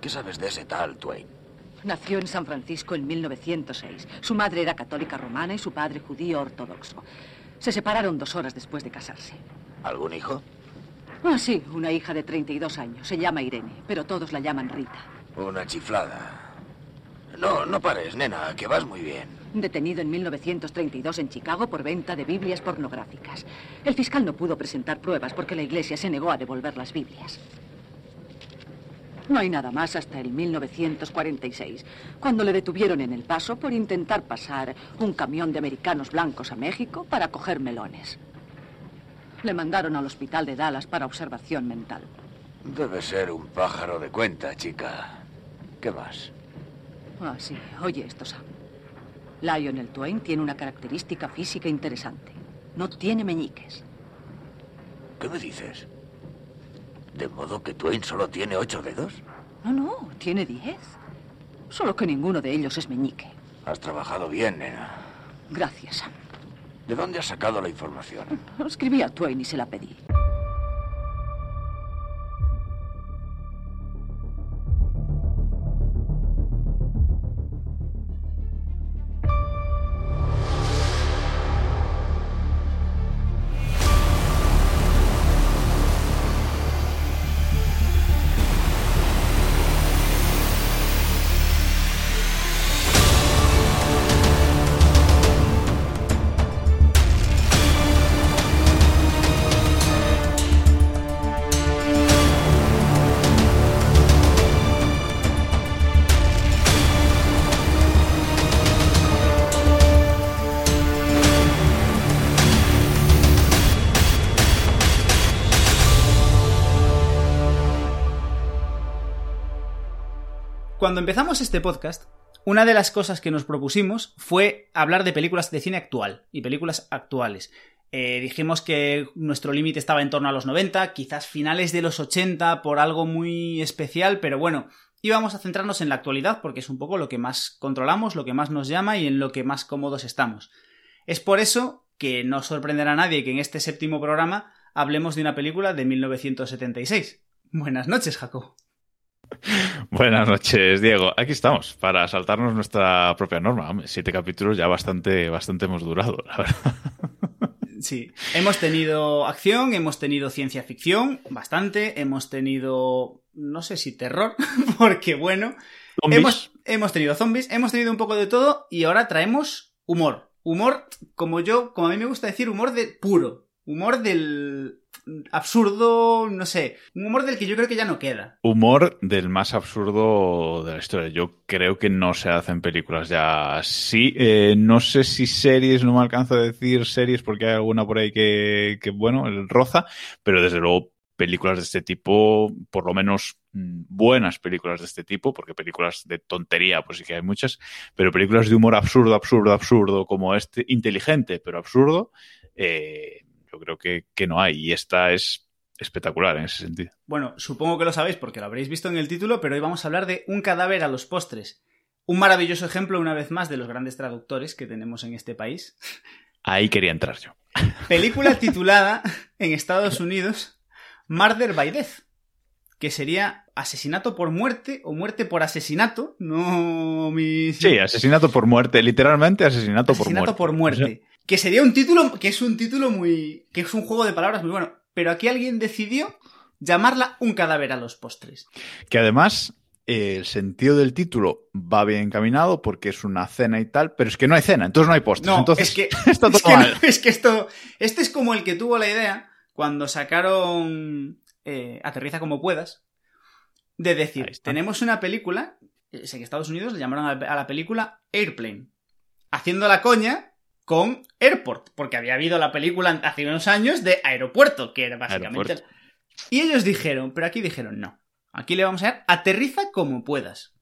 ¿Qué sabes de ese tal Twain? Nació en San Francisco en 1906. Su madre era católica romana y su padre judío ortodoxo. Se separaron dos horas después de casarse. ¿Algún hijo? Ah, sí, una hija de 32 años. Se llama Irene, pero todos la llaman Rita. Una chiflada. No, no pares, nena, que vas muy bien. Detenido en 1932 en Chicago por venta de Biblias pornográficas. El fiscal no pudo presentar pruebas porque la iglesia se negó a devolver las Biblias. No hay nada más hasta el 1946, cuando le detuvieron en el paso por intentar pasar un camión de americanos blancos a México para coger melones. Le mandaron al hospital de Dallas para observación mental. Debe ser un pájaro de cuenta, chica. ¿Qué más? Ah, sí. Oye esto, Sam. Lionel Twain tiene una característica física interesante. No tiene meñiques. ¿Qué me dices? ¿De modo que Twain solo tiene ocho dedos? No, no, tiene diez. Solo que ninguno de ellos es meñique. Has trabajado bien, nena. Gracias, Sam. ¿De dónde has sacado la información? Escribí a Twain y se la pedí. Cuando empezamos este podcast, una de las cosas que nos propusimos fue hablar de películas de cine actual y películas actuales. Eh, dijimos que nuestro límite estaba en torno a los 90, quizás finales de los 80 por algo muy especial, pero bueno, íbamos a centrarnos en la actualidad porque es un poco lo que más controlamos, lo que más nos llama y en lo que más cómodos estamos. Es por eso que no sorprenderá a nadie que en este séptimo programa hablemos de una película de 1976. Buenas noches, Jacob. Buenas noches, Diego. Aquí estamos para saltarnos nuestra propia norma. siete capítulos ya bastante, bastante hemos durado, la verdad. Sí, hemos tenido acción, hemos tenido ciencia ficción, bastante, hemos tenido, no sé si terror, porque bueno, hemos, hemos tenido zombies, hemos tenido un poco de todo y ahora traemos humor. Humor, como yo, como a mí me gusta decir, humor de puro. Humor del absurdo, no sé, un humor del que yo creo que ya no queda. Humor del más absurdo de la historia. Yo creo que no se hacen películas ya así. Eh, no sé si series, no me alcanzo a decir series porque hay alguna por ahí que, que bueno, el roza, pero desde luego películas de este tipo, por lo menos mm, buenas películas de este tipo, porque películas de tontería, pues sí que hay muchas, pero películas de humor absurdo, absurdo, absurdo, como este, inteligente, pero absurdo, eh, yo creo que, no hay. Y esta es espectacular en ese sentido. Bueno, supongo que lo sabéis porque lo habréis visto en el título, pero hoy vamos a hablar de Un cadáver a los postres. Un maravilloso ejemplo, una vez más, de los grandes traductores que tenemos en este país. Ahí quería entrar yo. Película titulada en Estados Unidos Murder by Death, que sería asesinato por muerte o muerte por asesinato, no mi... Sí, asesinato por muerte, literalmente asesinato, por muerte. Asesinato por muerte. Que sería un título, que es un título muy, que es un juego de palabras muy bueno. Pero aquí alguien decidió llamarla Un cadáver a los postres. Que además, el sentido del título va bien encaminado porque es una cena y tal, pero es que no hay cena, entonces no hay postres. No, entonces es que, está todo mal. es que esto, este es como el que tuvo la idea cuando sacaron eh, Aterriza como puedas, de decir, tenemos una película, sé que Estados Unidos le llamaron a la película Airplane, haciendo la coña con Airport, porque había habido la película hace unos años de Aeropuerto, que era básicamente... Y ellos dijeron, pero aquí dijeron no. Aquí le vamos a dar aterriza como puedas.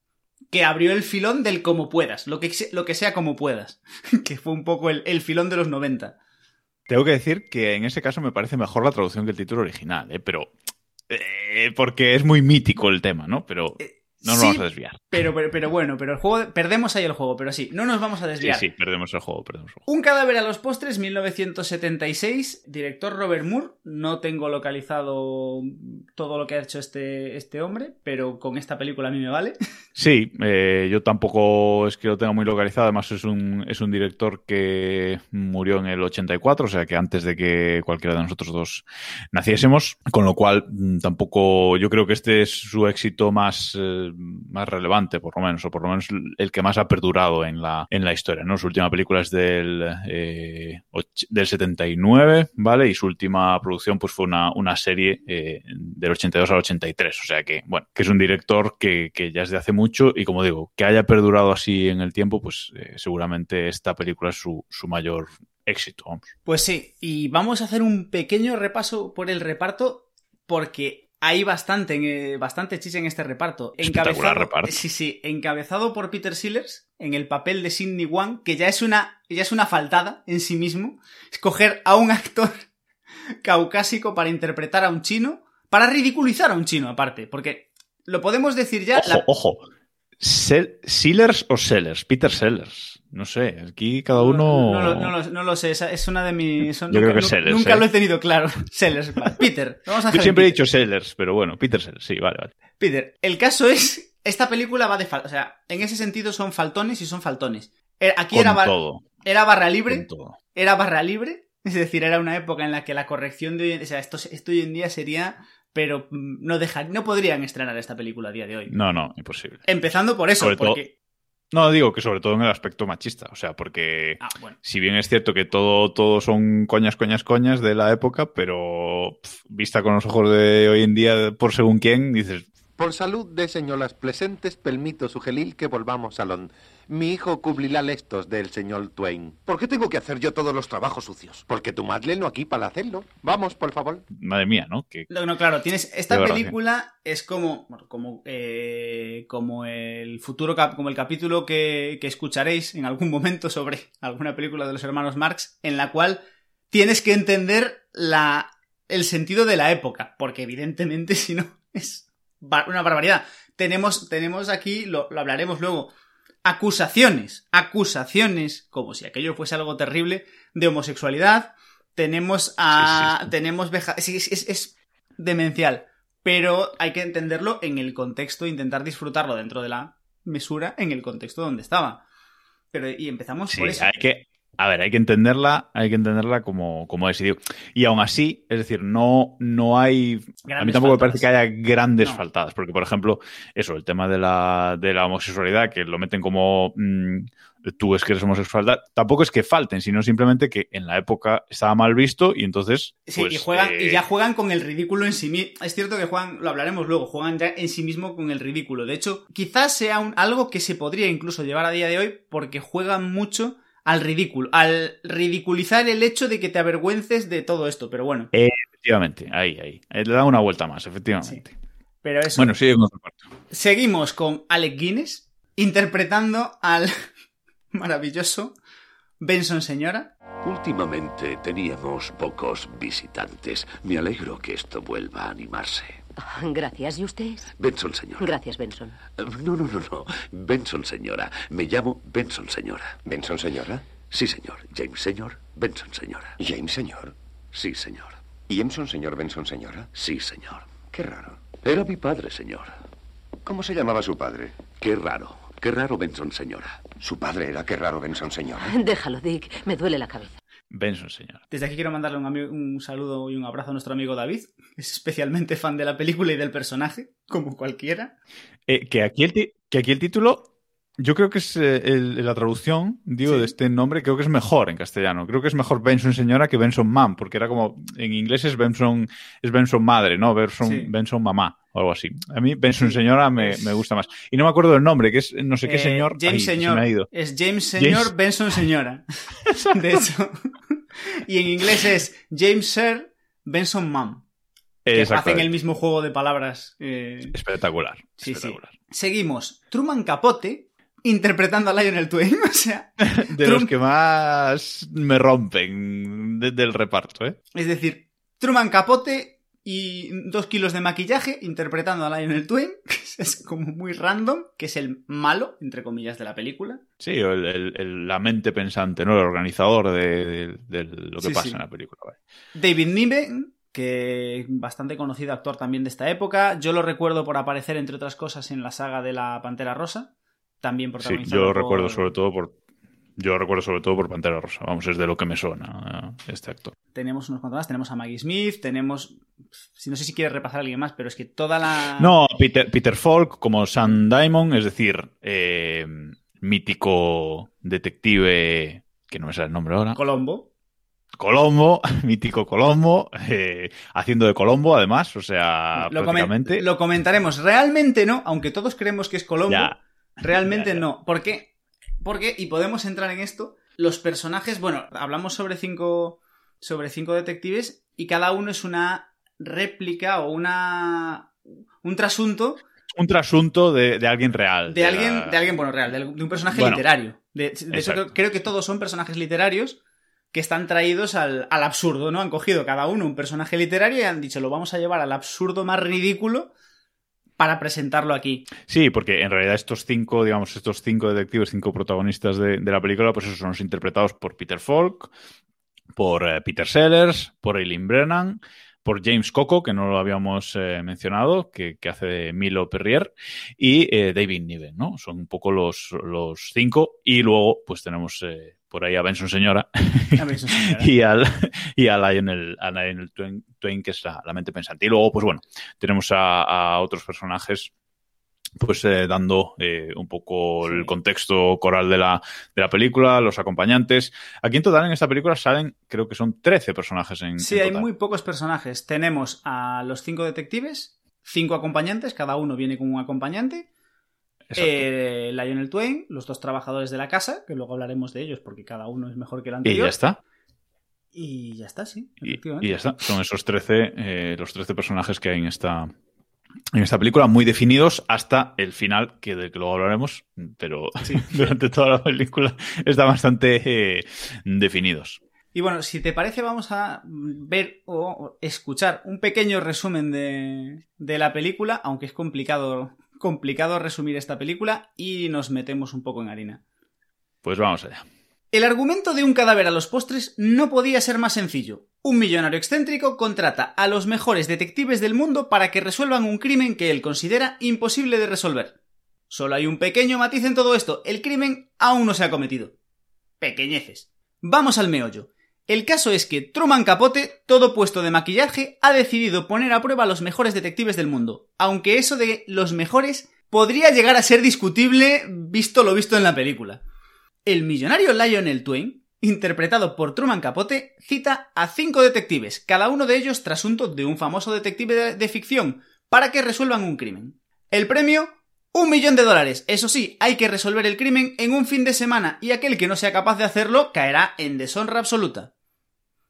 Que abrió el filón del como puedas, lo que, lo que sea como puedas. que fue un poco el, filón de los 90. Tengo que decir que en ese caso me parece mejor la traducción que el título original, ¿eh? pero... Eh, porque es muy mítico el tema, ¿no? Pero... Eh, No nos Sí, vamos a desviar. Pero, pero, pero bueno, pero el juego. Perdemos ahí el juego, pero sí, no nos vamos a desviar. sí, perdemos el juego, perdemos el juego. Un cadáver a los postres, 1976, director Robert Moore. No tengo localizado todo lo que ha hecho este, este hombre, pero con esta película a mí me vale. Sí, eh, yo tampoco es que lo tenga muy localizado. Además, es un, es un director que murió en el 84, o sea que antes de que cualquiera de nosotros dos naciésemos. Con lo cual, mm, tampoco. Yo creo que este es su éxito más, eh, más relevante, por lo menos, o por lo menos el que más ha perdurado en la, en la historia. ¿no? Su última película es del, eh, del 79, ¿vale? Y su última producción pues fue una, una serie eh, del 82 al 83. O sea que, bueno, que es un director que, que ya es de hace mucho y como digo, que haya perdurado así en el tiempo, pues eh, seguramente esta película es su, su mayor éxito. Vamos. Pues sí, y vamos a hacer un pequeño repaso por el reparto, porque hay bastante, eh, bastante chicha en este reparto. Espectacular reparto. Sí, sí, encabezado por Peter Sellers en el papel de Sidney Wang, que ya es una, ya es una faltada en sí mismo. Escoger a un actor caucásico para interpretar a un chino, para ridiculizar a un chino aparte, porque lo podemos decir ya. Ojo, la- ojo. Sel- ¿Sellers o Sellers? Peter Sellers. No sé, aquí cada uno... No, lo- no lo, no lo sé, esa es una de mis. son- Yo nunca, creo que Sellers, Nunca ¿eh? lo he tenido claro. Sellers, vale. Peter, vamos a Yo siempre he dicho Sellers, pero bueno, Peter Sellers, sí, vale, vale. Peter, el caso es. Esta película va de fal... O sea, en ese sentido son faltones y son faltones. Eh, Aquí Con era, bar- todo, era barra con libre. todo. Era barra libre. Es decir, era una época en la que la corrección de hoy. O sea, esto, esto hoy en día sería. Pero mm, no dejar, no podrían estrenar esta película a día de hoy. No, no, imposible. Empezando por eso, Sobre todo- porque. No, digo que sobre todo en el aspecto machista, o sea, porque Ah, bueno. si bien es cierto que todo, todo son coñas, coñas, coñas de la época, pero vista con los ojos de hoy en día por según quién, dices, Por salud de señoras presentes, permito sugerir que volvamos a Londres. Mi hijo cumplirá estos del señor Twain. ¿Por qué tengo que hacer yo todos los trabajos sucios? Porque tu madre no aquí para hacerlo. Vamos, por favor. madre mía, ¿no? Que No, no, claro, tienes. Esta Qué película es como. como. eh, como el futuro cap- como el capítulo que, que escucharéis en algún momento sobre alguna película de los hermanos Marx, en la cual tienes que entender la. el sentido de la época. Porque evidentemente, si no, es bar- una barbaridad. Tenemos, tenemos aquí, lo, lo hablaremos luego. Acusaciones, acusaciones, como si aquello fuese algo terrible, de homosexualidad. Tenemos a. Sí, sí, sí. Tenemos veja- es, es- es- es demencial. Pero hay que entenderlo en el contexto, intentar disfrutarlo dentro de la mesura, en el contexto donde estaba. Pero, y empezamos sí, por eso. hay que, a ver, hay que entenderla, hay que entenderla como, como es. Y, aún así, es decir, no, no hay a mí tampoco me parece que haya grandes No. faltadas, porque, por ejemplo, eso, el tema de la, de la homosexualidad, que lo meten como mm, tú es que eres homosexual, tampoco es que falten, sino simplemente que en la época estaba mal visto y entonces. Sí, pues, y, juegan, eh, y ya juegan con el ridículo en sí mismo. Es cierto que juegan, lo hablaremos luego, juegan ya en sí mismo con el ridículo. De hecho, quizás sea un- algo que se podría incluso llevar a día de hoy porque juegan mucho al ridículo, al ridiculizar el hecho de que te avergüences de todo esto. Pero bueno, Efectivamente, ahí, ahí. Eh, Le da una vuelta más, efectivamente. pero eso. Bueno, sigue con otro parte. Seguimos con Alec Guinness interpretando al maravilloso Benson Señora. Últimamente teníamos pocos visitantes. Me alegro que esto vuelva a animarse. Gracias. ¿Y usted? Benson, señora. Gracias, Benson. Eh, No, no, no, no. Benson, señora. Me llamo Benson, señora. ¿Benson, señora? Sí, señor. James, señor. Benson, señora. James, señor. Sí, señor. ¿Y Emson, señor Benson, señora? Sí, señor. Qué raro. Era mi padre, señor. ¿Cómo se llamaba su padre? Qué raro. Qué raro, Benson, señora. Su padre era qué raro Benson, señora. Déjalo, Dick. Me duele la cabeza. Benson, señor. Desde aquí quiero mandarle un, un saludo y un abrazo a nuestro amigo David, es especialmente fan de la película y del personaje, como cualquiera. Eh, que, aquí el que aquí el título, yo creo que es eh, el- la traducción, digo, Sí. de este nombre, creo que es mejor en castellano. Creo que es mejor Benson señora que Benson mam, porque era como, en inglés es Benson, es Benson madre, ¿no? Benson, Sí. Benson mamá, o algo así. A mí Benson señora me, me gusta más. Y no me acuerdo del nombre, que es no sé qué Eh, señor. James se me ha ido. Es James Señor James- Benson Señora. De hecho. y en inglés es James Sir Benson Mom. Que hacen el mismo juego de palabras. eh, Espectacular. Sí, sí. espectacular. Seguimos. Truman Capote interpretando a Lionel Twain. O sea, De Trump- los que más me rompen de- del reparto, ¿eh? es decir, Truman Capote y dos kilos de maquillaje interpretando a Lionel Twain, que es como muy random, que es el malo, entre comillas, de la película. Sí, el, el- el- la mente pensante, ¿no? El organizador de, de- de lo que Sí, pasa sí. en la película. vale. David Niven, que bastante conocido actor también de esta época. Yo lo recuerdo por aparecer, entre otras cosas, en la saga de la Pantera Rosa. También Sí, protagonizado yo lo por- recuerdo sobre todo por. Yo lo recuerdo sobre todo por Pantera Rosa. Vamos, es de lo que me suena eh, este actor. Tenemos unos cuantos más. Tenemos a Maggie Smith, tenemos... si No sé si quieres repasar a alguien más, pero es que toda la... No, Peter, Peter Falk como Sam Diamond, es decir, eh, mítico detective, que no me sale el nombre ahora, Colombo. Colombo, mítico Colombo, eh, haciendo de Colombo además, o sea, lo, comen- prácticamente. lo comentaremos. Realmente no, aunque todos creemos que es Colombo. Ya. Realmente no. ¿Por qué? Porque, y podemos entrar en esto, los personajes, bueno, hablamos sobre cinco, sobre cinco detectives y cada uno es una réplica o una un trasunto Un trasunto de, de alguien real. de alguien, de alguien bueno, real, de, de un personaje Bueno, literario. De, hecho, creo, creo que todos son personajes literarios que están traídos al, al absurdo, ¿no? Han cogido cada uno un personaje literario y han dicho, lo vamos a llevar al absurdo más ridículo para presentarlo aquí. Sí, porque en realidad estos cinco, digamos, estos cinco detectives, cinco protagonistas de, la película, pues esos son los interpretados por Peter Falk, por eh, Peter Sellers, por Eileen Brennan, por James Coco, que no lo habíamos eh, mencionado, que, hace de Milo Perrier, y eh, David Niven, ¿no? Son un poco los, los cinco. Y luego, pues tenemos por ahí a Benson Señora A señora. y al y a Lionel, a Lionel Twain, Twain, que es la, la mente pensante. Y luego, pues bueno, tenemos a, a otros personajes pues eh, dando eh, un poco Sí. el contexto coral de la, de la película, los acompañantes. Aquí en total en esta película salen, creo que son 13 personajes en, Sí, en hay total. muy pocos personajes. Tenemos a los cinco detectives, cinco acompañantes, cada uno viene con un acompañante. Eh, Lionel Twain, los dos trabajadores de la casa, que luego hablaremos de ellos porque cada uno es mejor que el y anterior. ya está. Y ya está, sí. Y, efectivamente. y ya está. Son esos 13, eh, los 13 personajes que hay en esta, en esta película, muy definidos hasta el final, que de que luego hablaremos, pero durante toda la película están bastante eh, definidos. Y bueno, si te parece, vamos a ver o escuchar un pequeño resumen de, de la película, aunque es complicado, complicado resumir esta película y nos metemos un poco en harina. Pues vamos allá. El argumento de un cadáver a los postres no podía ser más sencillo. Un millonario excéntrico contrata a los mejores detectives del mundo para que resuelvan un crimen que él considera imposible de resolver. Solo hay un pequeño matiz en todo esto, el crimen aún no se ha cometido. Pequeñeces. Vamos al meollo. El caso es que Truman Capote, todo puesto de maquillaje, ha decidido poner a prueba a los mejores detectives del mundo, aunque eso de los mejores podría llegar a ser discutible visto lo visto en la película. El millonario Lionel Twain, interpretado por Truman Capote, cita a cinco detectives, cada uno de ellos trasunto de un famoso detective de, de ficción, para que resuelvan un crimen. El premio, un millón de dólares. Eso sí, hay que resolver el crimen en un fin de semana y aquel que no sea capaz de hacerlo caerá en deshonra absoluta.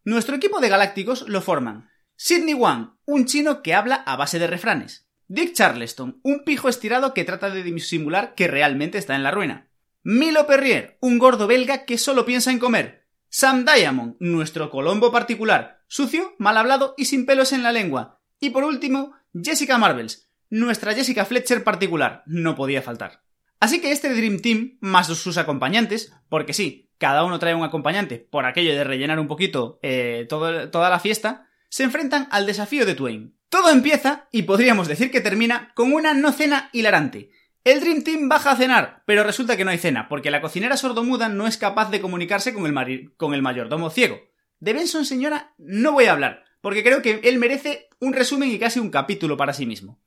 Nuestro equipo de galácticos lo forman Sidney Wang, un chino que habla a base de refranes. Dick Charleston, un pijo estirado que trata de disimular que realmente está en la ruina. Milo Perrier, un gordo belga que solo piensa en comer. Sam Diamond, nuestro Colombo particular, sucio, mal hablado y sin pelos en la lengua. Y por último, Jessica Marvels, nuestra Jessica Fletcher particular, no podía faltar. Así que este Dream Team, más sus acompañantes, porque sí, cada uno trae un acompañante por aquello de rellenar un poquito eh, toda la fiesta, se enfrentan al desafío de Twain. Todo empieza, y podríamos decir que termina, con una no cena hilarante. El Dream Team baja a cenar, pero resulta que no hay cena, porque la cocinera sordomuda no es capaz de comunicarse con el, con el mayordomo ciego. De Benson, señora, no voy a hablar, porque creo que él merece un resumen y casi un capítulo para sí mismo.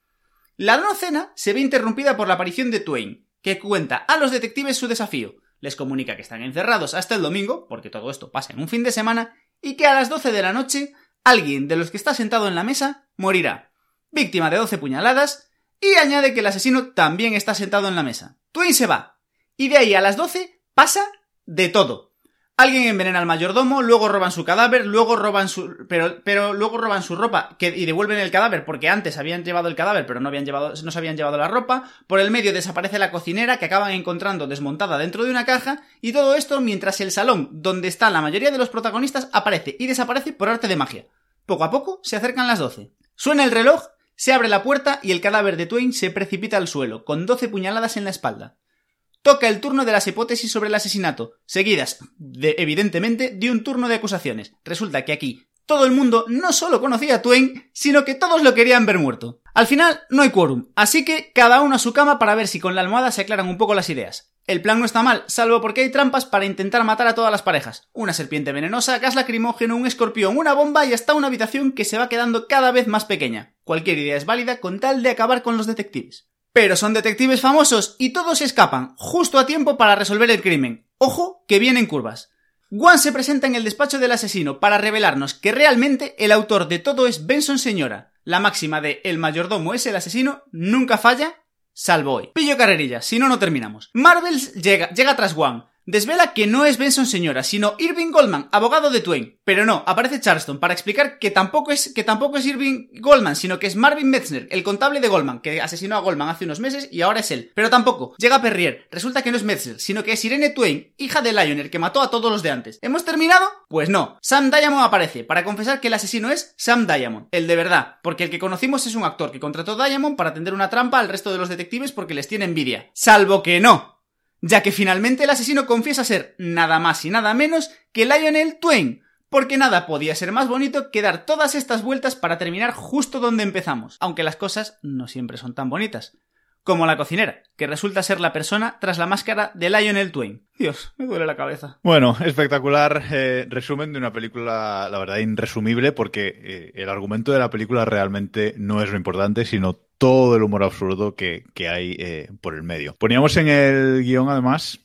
La no cena se ve interrumpida por la aparición de Twain, que cuenta a los detectives su desafío. Les comunica que están encerrados hasta el domingo, porque todo esto pasa en un fin de semana, y que a las 12 de la noche alguien de los que está sentado en la mesa morirá, víctima de 12 puñaladas, y añade que el asesino también está sentado en la mesa. Twain se va, y de ahí a las 12 pasa de todo. Alguien envenena al mayordomo, luego roban su cadáver, luego roban su. Pero, pero luego roban su ropa que, y devuelven el cadáver, porque antes habían llevado el cadáver, pero no habían llevado, no se habían llevado la ropa. Por el medio desaparece la cocinera que acaban encontrando desmontada dentro de una caja. Y todo esto mientras el salón, donde está la mayoría de los protagonistas, aparece y desaparece por arte de magia. Poco a poco se acercan las 12. Suena el reloj, se abre la puerta y el cadáver de Twain se precipita al suelo, con 12 puñaladas en la espalda. Toca el turno de las hipótesis sobre el asesinato, seguidas, de, evidentemente, de un turno de acusaciones. Resulta que aquí todo el mundo no solo conocía a Twain, sino que todos lo querían ver muerto. Al final no hay quórum, así que cada uno a su cama para ver si con la almohada se aclaran un poco las ideas. El plan no está mal, salvo porque hay trampas para intentar matar a todas las parejas. Una serpiente venenosa, gas lacrimógeno, un escorpión, una bomba y hasta una habitación que se va quedando cada vez más pequeña. Cualquier idea es válida con tal de acabar con los detectives. Pero son detectives famosos y todos escapan, justo a tiempo para resolver el crimen. Ojo, que vienen curvas. Juan se presenta en el despacho del asesino para revelarnos que realmente el autor de todo es Benson Señora. La máxima de el mayordomo es el asesino nunca falla, salvo hoy. Pillo carrerilla, si no, no terminamos. Marvels llega, llega tras Juan, Desvela que no es Benson señora, sino Irving Goldman, abogado de Twain. Pero no, aparece Charleston para explicar que tampoco es, que tampoco es Irving Goldman, sino que es Marvin Metzner, el contable de Goldman, que asesinó a Goldman hace unos meses y ahora es él. Pero tampoco. Llega Perrier. Resulta que no es Metzner, sino que es Irene Twain, hija de Lionel, que mató a todos los de antes. ¿Hemos terminado? Pues no. Sam Diamond aparece para confesar que el asesino es Sam Diamond, el de verdad, porque el que conocimos es un actor que contrató Diamond para tender una trampa al resto de los detectives porque les tiene envidia. Salvo que no ya que finalmente el asesino confiesa ser nada más y nada menos que Lionel Twain, porque nada podía ser más bonito que dar todas estas vueltas para terminar justo donde empezamos, aunque las cosas no siempre son tan bonitas como la cocinera, que resulta ser la persona tras la máscara de Lionel Twain. Dios, me duele la cabeza. Bueno, espectacular eh, resumen de una película, la verdad, irresumible, porque eh, el argumento de la película realmente no es lo importante, sino todo el humor absurdo que, hay eh, por el medio. Poníamos en el guion, además,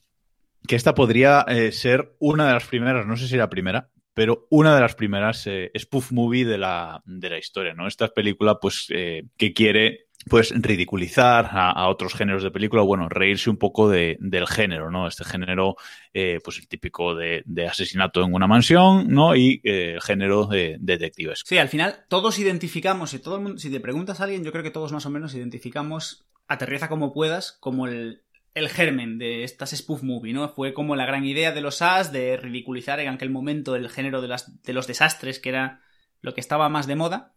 que esta podría ser una de las primeras, no sé si la primera, pero una de las primeras spoof movie de la, de la historia, ¿no? Esta película, pues, que quiere pues ridiculizar a, otros géneros de película, bueno, reírse un poco de, del género, ¿no? Este género, eh, pues el típico de, asesinato en una mansión, ¿no? Y eh, género de detectives. Sí, al final todos identificamos, si todo el mundo, si te preguntas a alguien, yo creo que todos más o menos identificamos, aterriza como puedas, como el, el germen de estas spoof movie, ¿no? Fue como la gran idea de los As de ridiculizar en aquel momento el género de, las, de los desastres, que era lo que estaba más de moda.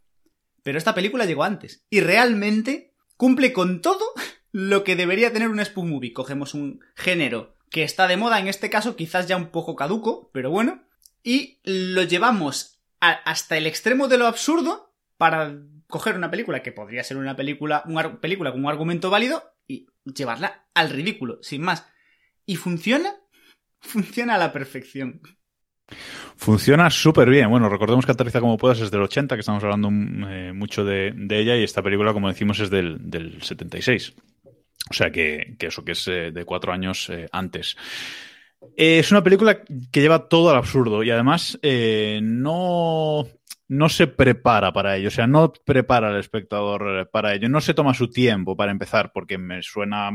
Pero esta película llegó antes. Y realmente cumple con todo lo que debería tener un spoof movie. Cogemos un género que está de moda, en este caso quizás ya un poco caduco, pero bueno, y lo llevamos hasta el extremo de lo absurdo para coger una película que podría ser una película, una película con un argumento válido y llevarla al ridículo, sin más. ¿Y funciona? Funciona a la perfección. Funciona súper bien. Bueno, recordemos que Aterriza como puedas es del 80, que estamos hablando eh, mucho de, ella, y esta película, como decimos, es del, del 76. O sea que, eso, que es eh, de cuatro años eh, antes. es una película que lleva todo al absurdo y además no, no se prepara para ello, o sea, no prepara al espectador para ello, no se toma su tiempo para empezar, porque me suena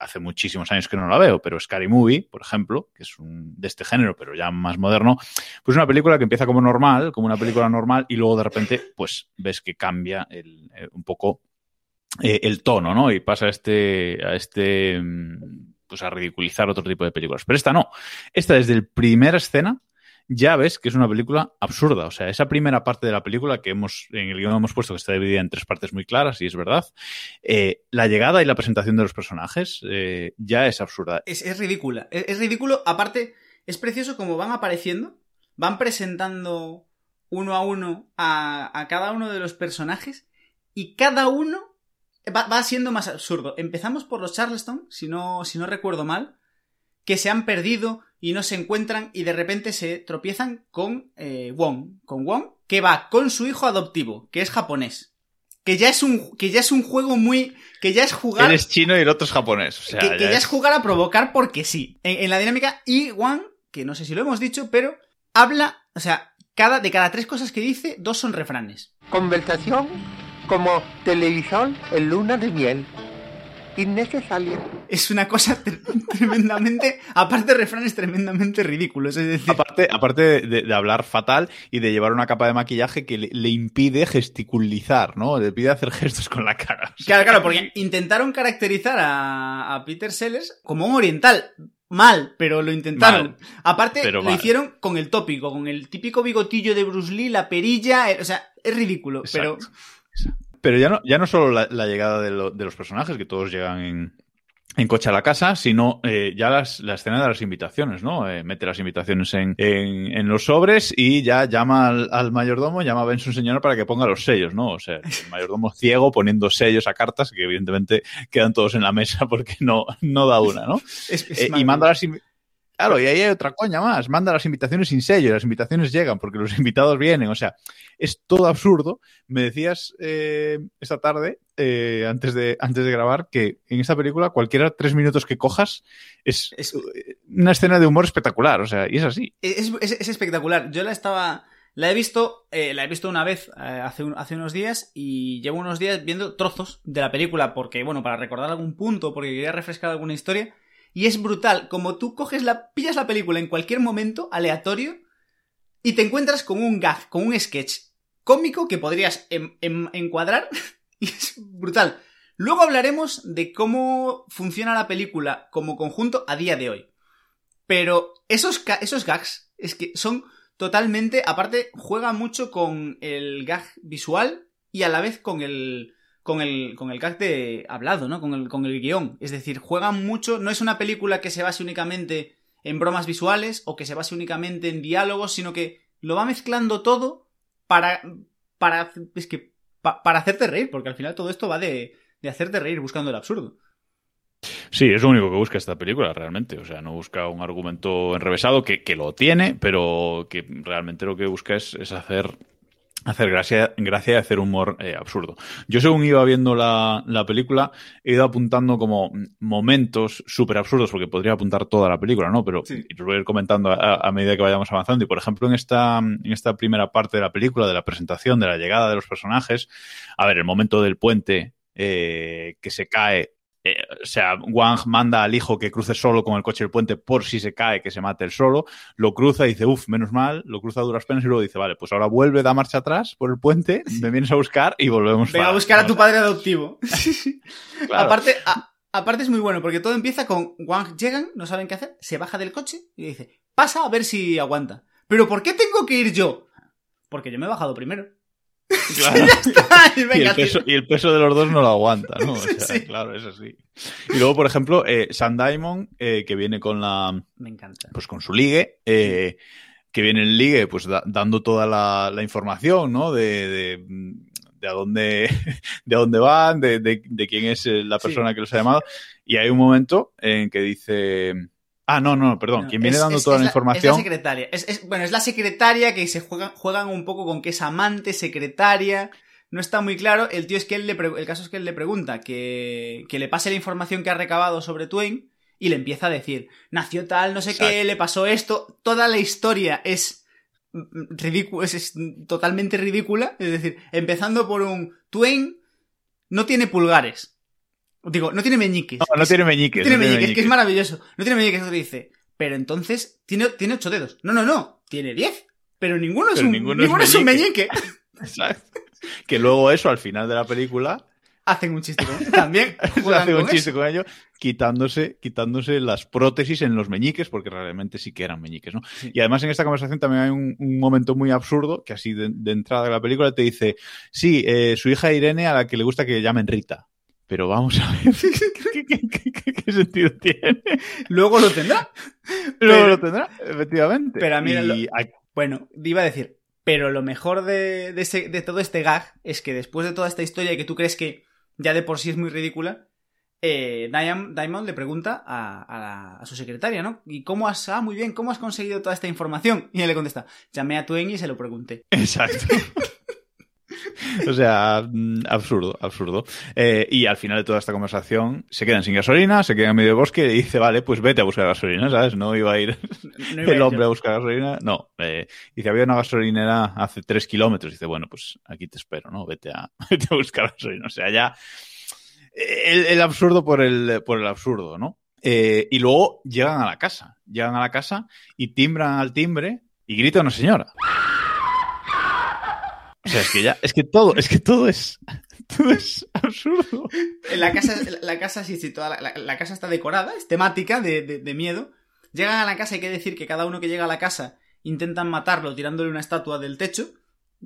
hace muchísimos años que no la veo, pero Scary Movie, por ejemplo, que es un, de este género, pero ya más moderno, pues una película que empieza como normal, como una película normal, y luego de repente, pues ves que cambia el, eh, un poco eh, el tono, ¿no? Y pasa a este, a este, mm, pues a ridiculizar otro tipo de películas. Pero esta no. Esta desde el primera escena ya ves que es una película absurda. O sea, esa primera parte de la película que hemos, en el guion hemos puesto que está dividida en tres partes muy claras, y es verdad, eh, la llegada y la presentación de los personajes eh, ya es absurda. Es, ridícula. Es, ridículo. Aparte, es precioso como van apareciendo, van presentando uno a uno a, cada uno de los personajes, y cada uno va, va, siendo más absurdo. Empezamos por los Charleston, si no, si no recuerdo mal, que se han perdido y no se encuentran y de repente se tropiezan con eh, Wong, con Wong, que va con su hijo adoptivo, que es japonés. Que ya es un, que ya es un juego muy, que ya es jugar. Él es chino y el otro es japonés. que, ya, es... jugar a provocar porque sí. En, la dinámica, y Wang, que no sé si lo hemos dicho, pero habla, o sea, cada, de cada tres cosas que dice, dos son refranes. Conversación como televisor en luna de miel innecesario. Es una cosa tremendamente, aparte de refranes tremendamente ridículos, es decir... Aparte, aparte de, hablar fatal y de llevar una capa de maquillaje que le, impide gesticulizar, ¿no? Le pide hacer gestos con la cara. Claro, claro, porque intentaron caracterizar a, Peter Sellers como un oriental, mal, pero lo intentaron. Aparte, lo hicieron con el tópico, con el típico bigotillo de Bruce Lee, la perilla, eh, o sea, es ridículo, pero Pero ya no, ya no solo la, la llegada de, lo- de los personajes, que todos llegan en, en coche a la casa, sino eh, ya las, la escena de las invitaciones, ¿no? Eh, mete las invitaciones en, en, en los sobres y ya llama al, al mayordomo, llama a Benson señor para que ponga los sellos, ¿no? O sea, el mayordomo ciego poniendo sellos a cartas que evidentemente quedan todos en la mesa porque no, no da una, ¿no? Es- es Eh, y manda las Claro, y ahí hay otra coña más. Manda las invitaciones sin sello y las invitaciones llegan porque los invitados vienen. O sea, es todo absurdo. Me decías eh, esta tarde, eh, antes, de, antes de grabar, que en esta película cualquiera tres minutos que cojas es, Es- eh, una escena de humor espectacular. O sea, y es así. Es, es- es espectacular. Yo la estaba. La he visto. eh, la he visto una vez eh, hace, un- hace unos días. Y llevo unos días viendo trozos de la película. Porque, bueno, para recordar algún punto. Porque quería refrescar alguna historia. Y es brutal. Como tú coges la. pillas la película en cualquier momento, aleatorio. Y te encuentras con un gag, con un sketch cómico que podrías em- em- encuadrar. Y es brutal. Luego hablaremos de cómo funciona la película como conjunto a día de hoy. Pero esos, esos gags es que son totalmente. Aparte, juega mucho con el gag visual y a la vez con el. Con el, con el gag de hablado, ¿no? Con el, con el guion. Es decir, juega mucho. No es una película que se base únicamente en bromas visuales o que se base únicamente en diálogos, sino que lo va mezclando todo para. para. Es que. pa- para hacerte reír, porque al final todo esto va de, de hacerte reír buscando el absurdo. Sí, es lo único que busca esta película, realmente. O sea, no busca un argumento enrevesado, que, que lo tiene, pero que realmente lo que busca es, es hacer, hacer gracia, gracia y hacer humor eh, absurdo. Yo, según iba viendo la, la película, he ido apuntando como momentos súper absurdos, porque podría apuntar toda la película, ¿no? Pero Sí. y los voy a ir comentando a, a medida que vayamos avanzando. Y, por ejemplo, en esta, en esta primera parte de la película, de la presentación, de la llegada de los personajes, a ver, el momento del puente eh, que se cae eh, o sea, Wang manda al hijo que cruce solo con el coche del puente por si se cae, que se mate él solo, lo cruza y dice, uff, menos mal, lo cruza a duras penas y luego dice, vale, pues ahora vuelve, da marcha atrás por el puente, me vienes a buscar y volvemos Venga a buscar a tu padre adoptivo. claro. Aparte, a- aparte es muy bueno, porque todo empieza con Wang llegan, no saben qué hacer, se baja del coche y dice, pasa a ver si aguanta. Pero ¿por qué tengo que ir yo? Porque yo me he bajado primero. Claro. Y y, venga, el peso, y el peso de los dos no lo aguanta, ¿no? O sea, Sí. claro, es así. Y luego, por ejemplo, eh, Sam Diamond, eh, que viene con la, Me encanta. pues con su ligue, eh, que viene el ligue, pues da- dando toda la, la información, ¿no? De, de, de a dónde, de a dónde van, de, de- de quién es eh, la Sí. persona que los ha llamado. Y hay un momento en que dice, ah, no, no, perdón, No, quien viene es- dando es- toda es la Es la información. secretaria. Bueno, es la secretaria que se juegan, juegan un poco con que es amante, secretaria. No está muy claro. El tío es que él le el caso es que él le pregunta que, que le pase la información que ha recabado sobre Twain y le empieza a decir, nació tal, no sé qué, le pasó esto. Toda la historia es ridícula, es, es totalmente ridícula. Es decir, empezando por un Twain no tiene pulgares. Digo, no tiene meñiques. No, no tiene meñiques. No tiene no tiene meñiques, que es meñiques. maravilloso. No tiene meñiques, eso dice. Pero entonces, tiene, tiene ocho dedos. No, no, no. Tiene diez. Pero ninguno es un, ninguno ninguno, es es un meñique. Que luego eso, al final de la película, Hacen un chiste con También se juegan hace un chiste eso. con ello, quitándose, quitándose las prótesis en los meñiques, porque realmente sí que eran meñiques, ¿no? Sí. Y además en esta conversación también hay un, un momento muy absurdo, que así de, de entrada de la película te dice, sí, eh, su hija Irene a la que le gusta que llamen Rita. Pero vamos a ver, ¿qué, qué- qué- qué- qué sentido tiene? Luego lo tendrá. Luego Pero- lo tendrá, efectivamente. pero a mí Y Bueno, iba a decir. Pero lo mejor de, de, ese- de todo este gag es que después de toda esta historia que tú crees que ya de por sí es muy ridícula, eh, Diam- Diamond le pregunta a, a la- a su secretaria, ¿no? ¿Y cómo has, ah, muy bien, cómo has conseguido toda esta información? Y él le contesta, llamé a Twain y se lo pregunté. Exacto. O sea, mm, absurdo, absurdo. Eh, y al final de toda esta conversación se quedan sin gasolina, se quedan en medio del bosque y dice, vale, pues vete a buscar gasolina, ¿sabes? No iba a ir No iba el hombre a buscar gasolina. No, eh, dice, había una gasolinera hace tres kilómetros. Dice, bueno, pues aquí te espero, ¿no? Vete a, vete a buscar gasolina. O sea, ya el, el absurdo por el, por el absurdo, ¿no? Eh, y luego llegan a la casa, llegan a la casa y timbran al timbre y grita una señora. O sea, es que ya, es que todo, es que todo es, todo es absurdo. En la casa, la casa sí, sí, toda la, casa está decorada, es temática de, de- de miedo. Llegan a la casa, hay que decir que cada uno que llega a la casa intentan matarlo tirándole una estatua del techo.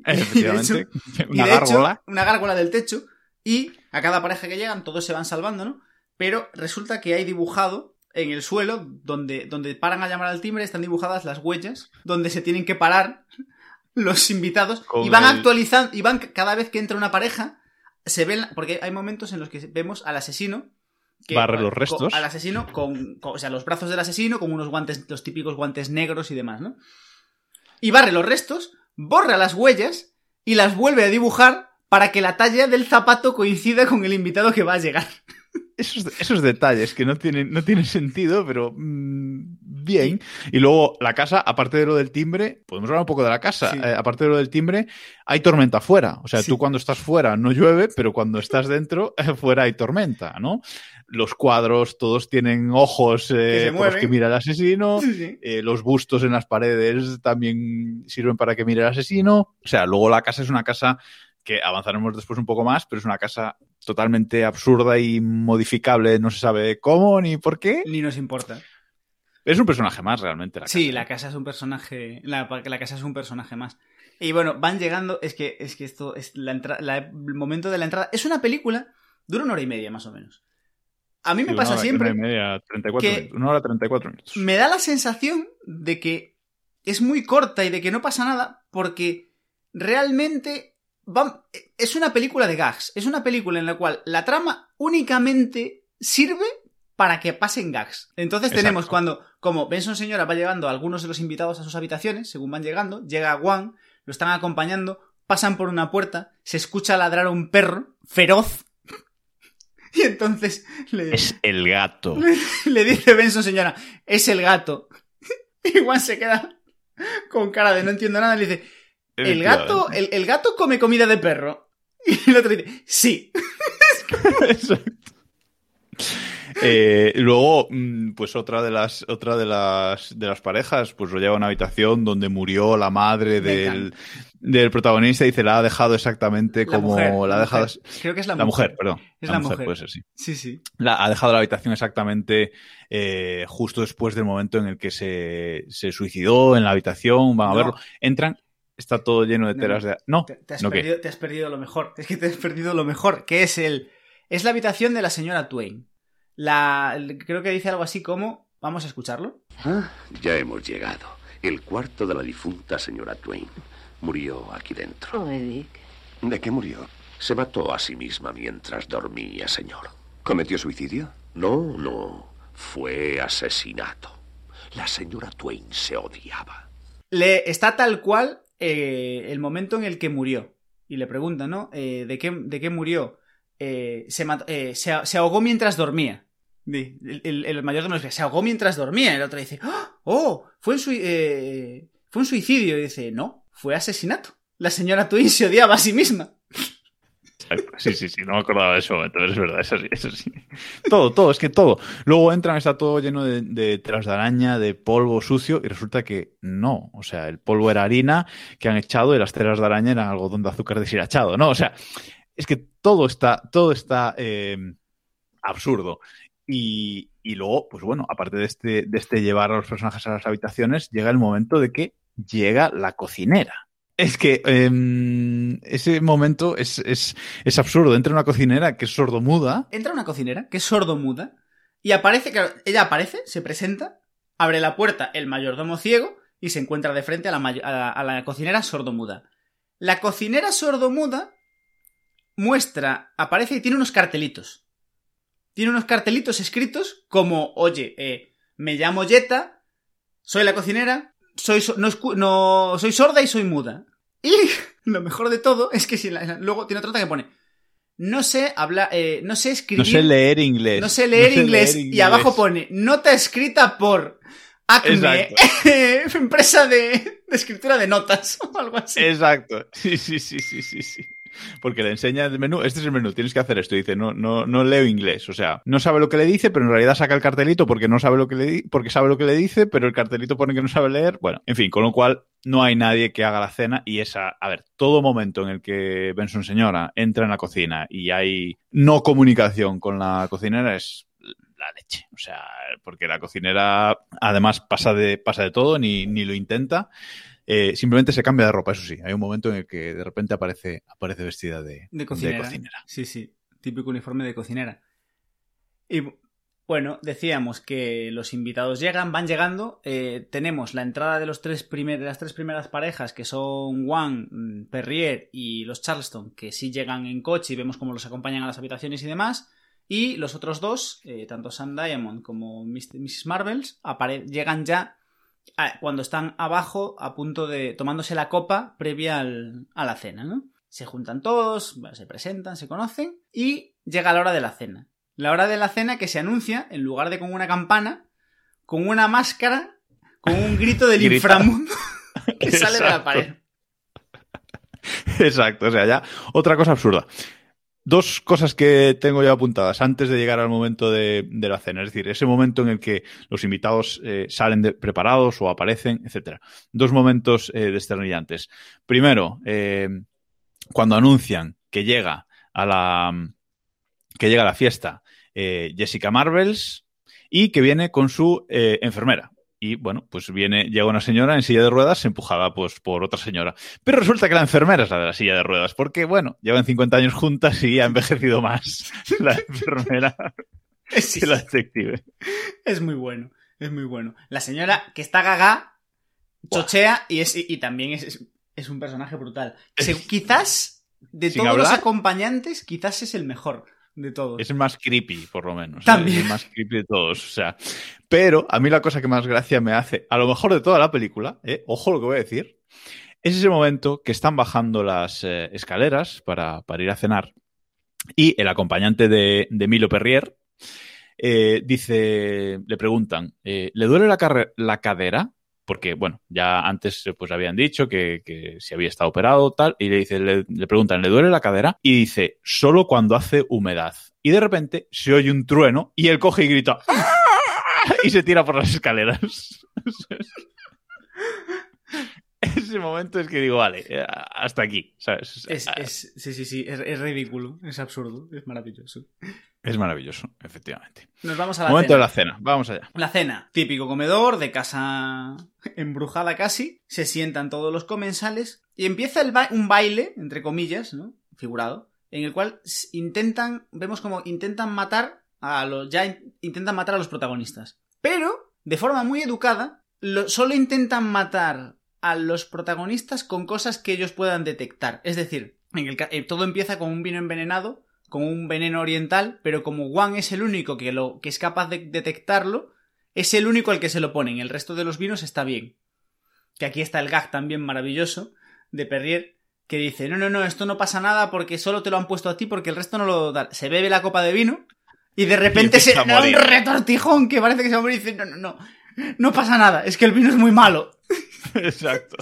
Efectivamente. Y Una hecho, gárgola. una gárgola del techo. Y a cada pareja que llegan, todos se van salvando, ¿no? Pero resulta que hay dibujado en el suelo, donde, donde paran a llamar al timbre, están dibujadas las huellas donde se tienen que parar los invitados. Con y van el- actualizando, y van cada vez que entra una pareja, se ven, porque hay momentos en los que vemos al asesino. Barre los restos. al asesino con, con- o sea, los brazos del asesino con unos guantes, los típicos guantes negros y demás, ¿no? Y barre los restos, borra las huellas y las vuelve a dibujar para que la talla del zapato coincida con el invitado que va a llegar. Esos, esos detalles que no tienen, no tienen sentido, pero mm, bien. Y luego la casa, aparte de lo del timbre, podemos hablar un poco de la casa. Sí. Eh, aparte de lo del timbre, hay tormenta fuera. O sea, Sí. tú cuando estás fuera no llueve, pero cuando estás dentro, fuera hay tormenta, ¿no? Los cuadros todos tienen ojos eh, por los que mira el asesino. Sí. Eh, los bustos en las paredes también sirven para que mire el asesino. O sea, luego la casa es una casa que avanzaremos después un poco más, pero es una casa totalmente absurda y modificable, no se sabe cómo ni por qué. Ni nos importa. Es un personaje más realmente. La Sí, casa. la casa es un personaje. La, la casa es un personaje más. Y bueno, van llegando. Es que, es que esto es la entra- la- el momento de la entrada. Es una película. Dura una hora y media, más o menos. A mí Sí, me pasa hora- siempre. Una, y media, 34 que- minutos, una hora 34 minutos. Me da la sensación de que es muy corta y de que no pasa nada. Porque realmente. va- es una película de gags. Es una película en la cual la trama únicamente sirve para que pasen gags. Entonces Exacto. tenemos cuando, como Benson Señora va llevando a algunos de los invitados a sus habitaciones, según van llegando, llega Juan, lo están acompañando, pasan por una puerta, se escucha ladrar a un perro feroz. Y entonces le, Es el gato. le dice Benson Señora, es el gato. Y Juan se queda con cara de no entiendo nada le dice, el gato, el, el gato come comida de perro. Y el otro dice, sí. Exacto. Eh, luego, mm, pues otra de las otra de las de las parejas, pues lo lleva a una habitación donde murió la madre del, del protagonista y dice la ha dejado exactamente La como mujer, la ha dejado mujer. Creo que es la, la mujer, perdón. Es la mujer. puede ser, sí. Sí, sí. La- ha dejado la habitación exactamente eh, justo después del momento en el que se, se suicidó en la habitación. Van a No. verlo. Entran, está todo lleno de No, telas de. No, Te, te has perdido, te has perdido lo mejor. Es que te has perdido lo mejor, que es el. Es la habitación de la señora Twain. La. Creo que dice algo así como. Vamos a escucharlo. Ah, ya hemos llegado. El cuarto de la difunta señora Twain. Murió aquí dentro. Oh, Dick. ¿De qué murió? Se mató a sí misma mientras dormía, señor. ¿Cometió suicidio? No, no. Fue asesinato. La señora Twain se odiaba. Le está tal cual eh, el momento en el que murió. Y le pregunta, ¿no? Eh, ¿de, qué, ¿De qué murió? Eh, se, eh, se, ahogó mientras dormía. El, mayor de los se ahogó mientras dormía. El otro dice, ¡Oh! Fue un, eh, fue un suicidio. Y dice, no, fue asesinato. La señora Twain se odiaba a sí misma. Sí, sí, sí, no me acordaba de eso, entonces es verdad, eso sí, eso sí. Todo, todo, es que todo. Luego entran, está todo lleno de, de telas de araña, de polvo sucio, y resulta que no. O sea, el polvo era harina que han echado y las telas de araña eran algodón de azúcar deshilachado, ¿no? O sea, es que todo está, todo está eh, absurdo. Y, y luego, pues bueno, aparte de este, de este llevar a los personajes a las habitaciones, llega el momento de que llega la cocinera. Es que em, ese momento es, es, es absurdo. Entra una cocinera que es sordomuda. Entra una cocinera, que es sordomuda, y aparece, claro, ella aparece, se presenta, abre la puerta el mayordomo ciego y se encuentra de frente a la, a la- a la cocinera sordomuda. La cocinera sordomuda muestra, aparece y tiene unos cartelitos. Tiene unos cartelitos escritos como, oye, eh, me llamo Jetta, soy la cocinera, soy, so- no, no- soy sorda y soy muda. Y lo mejor de todo es que si la- luego tiene otra nota que pone, no sé hablar, eh, no sé escribir. No sé leer inglés. No sé leer, inglés, Y abajo pone nota escrita por Acme, empresa de, de escritura de notas o algo así. Exacto. Sí, sí, sí, sí, sí, sí. Porque le enseña el menú, este es el menú, tienes que hacer esto. Y dice, no, no, no leo inglés. O sea, no sabe lo que le dice, pero en realidad saca el cartelito porque no sabe lo que le porque sabe lo que le dice, pero el cartelito pone que no sabe leer. Bueno, en fin, con lo cual no hay nadie que haga la cena y esa, a ver, todo momento en el que Benson señora entra en la cocina y hay no comunicación con la cocinera es la leche. O sea, porque la cocinera además pasa de, pasa de todo, ni, ni lo intenta. Eh, simplemente se cambia de ropa, eso sí. Hay un momento en el que de repente aparece, aparece vestida de, De cocinera. de cocinera. Sí, sí. Típico uniforme de cocinera. Y bueno, decíamos que los invitados llegan, van llegando. eh, tenemos la entrada de los tres primer- de las tres primeras parejas, que son Wang, mm, Perrier y los Charleston, que sí llegan en coche y vemos cómo los acompañan a las habitaciones y demás. Y los otros dos, eh, tanto Sam Diamond como Mr. Mrs. Marvels, llegan ya cuando están abajo a punto de tomándose la copa previa al- a la cena, ¿no? Se juntan todos, bueno, se presentan, se conocen y llega la hora de la cena. La hora de la cena que se anuncia, en lugar de con una campana, con una máscara, con un grito del inframundo que sale de la pared. Exacto, o sea, ya otra cosa absurda. Dos cosas que tengo ya apuntadas antes de llegar al momento de, la cena, es decir, ese momento en el que los invitados eh, salen preparados o aparecen, etcétera. Dos momentos eh, desternillantes. Primero, eh, cuando anuncian que llega a la que llega a la fiesta Jessica Marvels y que viene con su enfermera. Y bueno, pues viene, llega una señora en silla de ruedas empujada pues, por otra señora. Pero resulta que la enfermera es la de la silla de ruedas, porque bueno, llevan 50 años juntas y ha envejecido más la enfermera Sí, que la detective. Es muy bueno, es muy bueno. La señora que está gaga, chochea y, es, y, y también es, es, un personaje brutal. Se- quizás, de todos los acompañantes, quizás es el mejor de todos. Es el más creepy, por lo menos. También. Es el más creepy de todos. O sea, pero a mí la cosa que más gracia me hace, a lo mejor de toda la película, ¿eh? ojo lo que voy a decir, es ese momento que están bajando las eh, escaleras para, para ir a cenar y el acompañante de, de Milo Perrier eh, dice, le preguntan, eh, ¿le duele la, la cadera? Porque, bueno, ya antes eh, pues habían dicho que, que si había estado operado tal, y le, dice, le, preguntan, ¿le duele la cadera? Y dice, solo cuando hace humedad. Y de repente se oye un trueno y él coge y grita "¡Ah!", y se tira por las escaleras. Ese momento es que digo, vale, eh, hasta aquí. ¿sabes? Es, es- sí, sí, sí, es ridículo, es absurdo, es maravilloso. Es maravilloso, efectivamente. Nos vamos a la Momento cena. de la cena, vamos allá. La cena, típico comedor de casa embrujada casi, se sientan todos los comensales y empieza el ba- un baile, entre comillas, ¿no? Figurado, en el cual intentan, vemos como intentan matar a los, ya in- intentan matar a los protagonistas. Pero, de forma muy educada, lo- solo intentan matar a los protagonistas con cosas que ellos puedan detectar. Es decir, en el eh, todo empieza con un vino envenenado, con un veneno oriental, pero como Wang es el único que, lo, que es capaz de detectarlo, es el único al que se lo ponen. El resto de los vinos está bien. Que aquí está el gag también maravilloso de Perrier, que dice, no, no, no, esto no pasa nada porque solo te lo han puesto a ti porque el resto no lo da. Se bebe la copa de vino y de repente se da un retortijón que parece que se va a morir y dice, no, no, no, no pasa nada, es que el vino es muy malo. Exacto.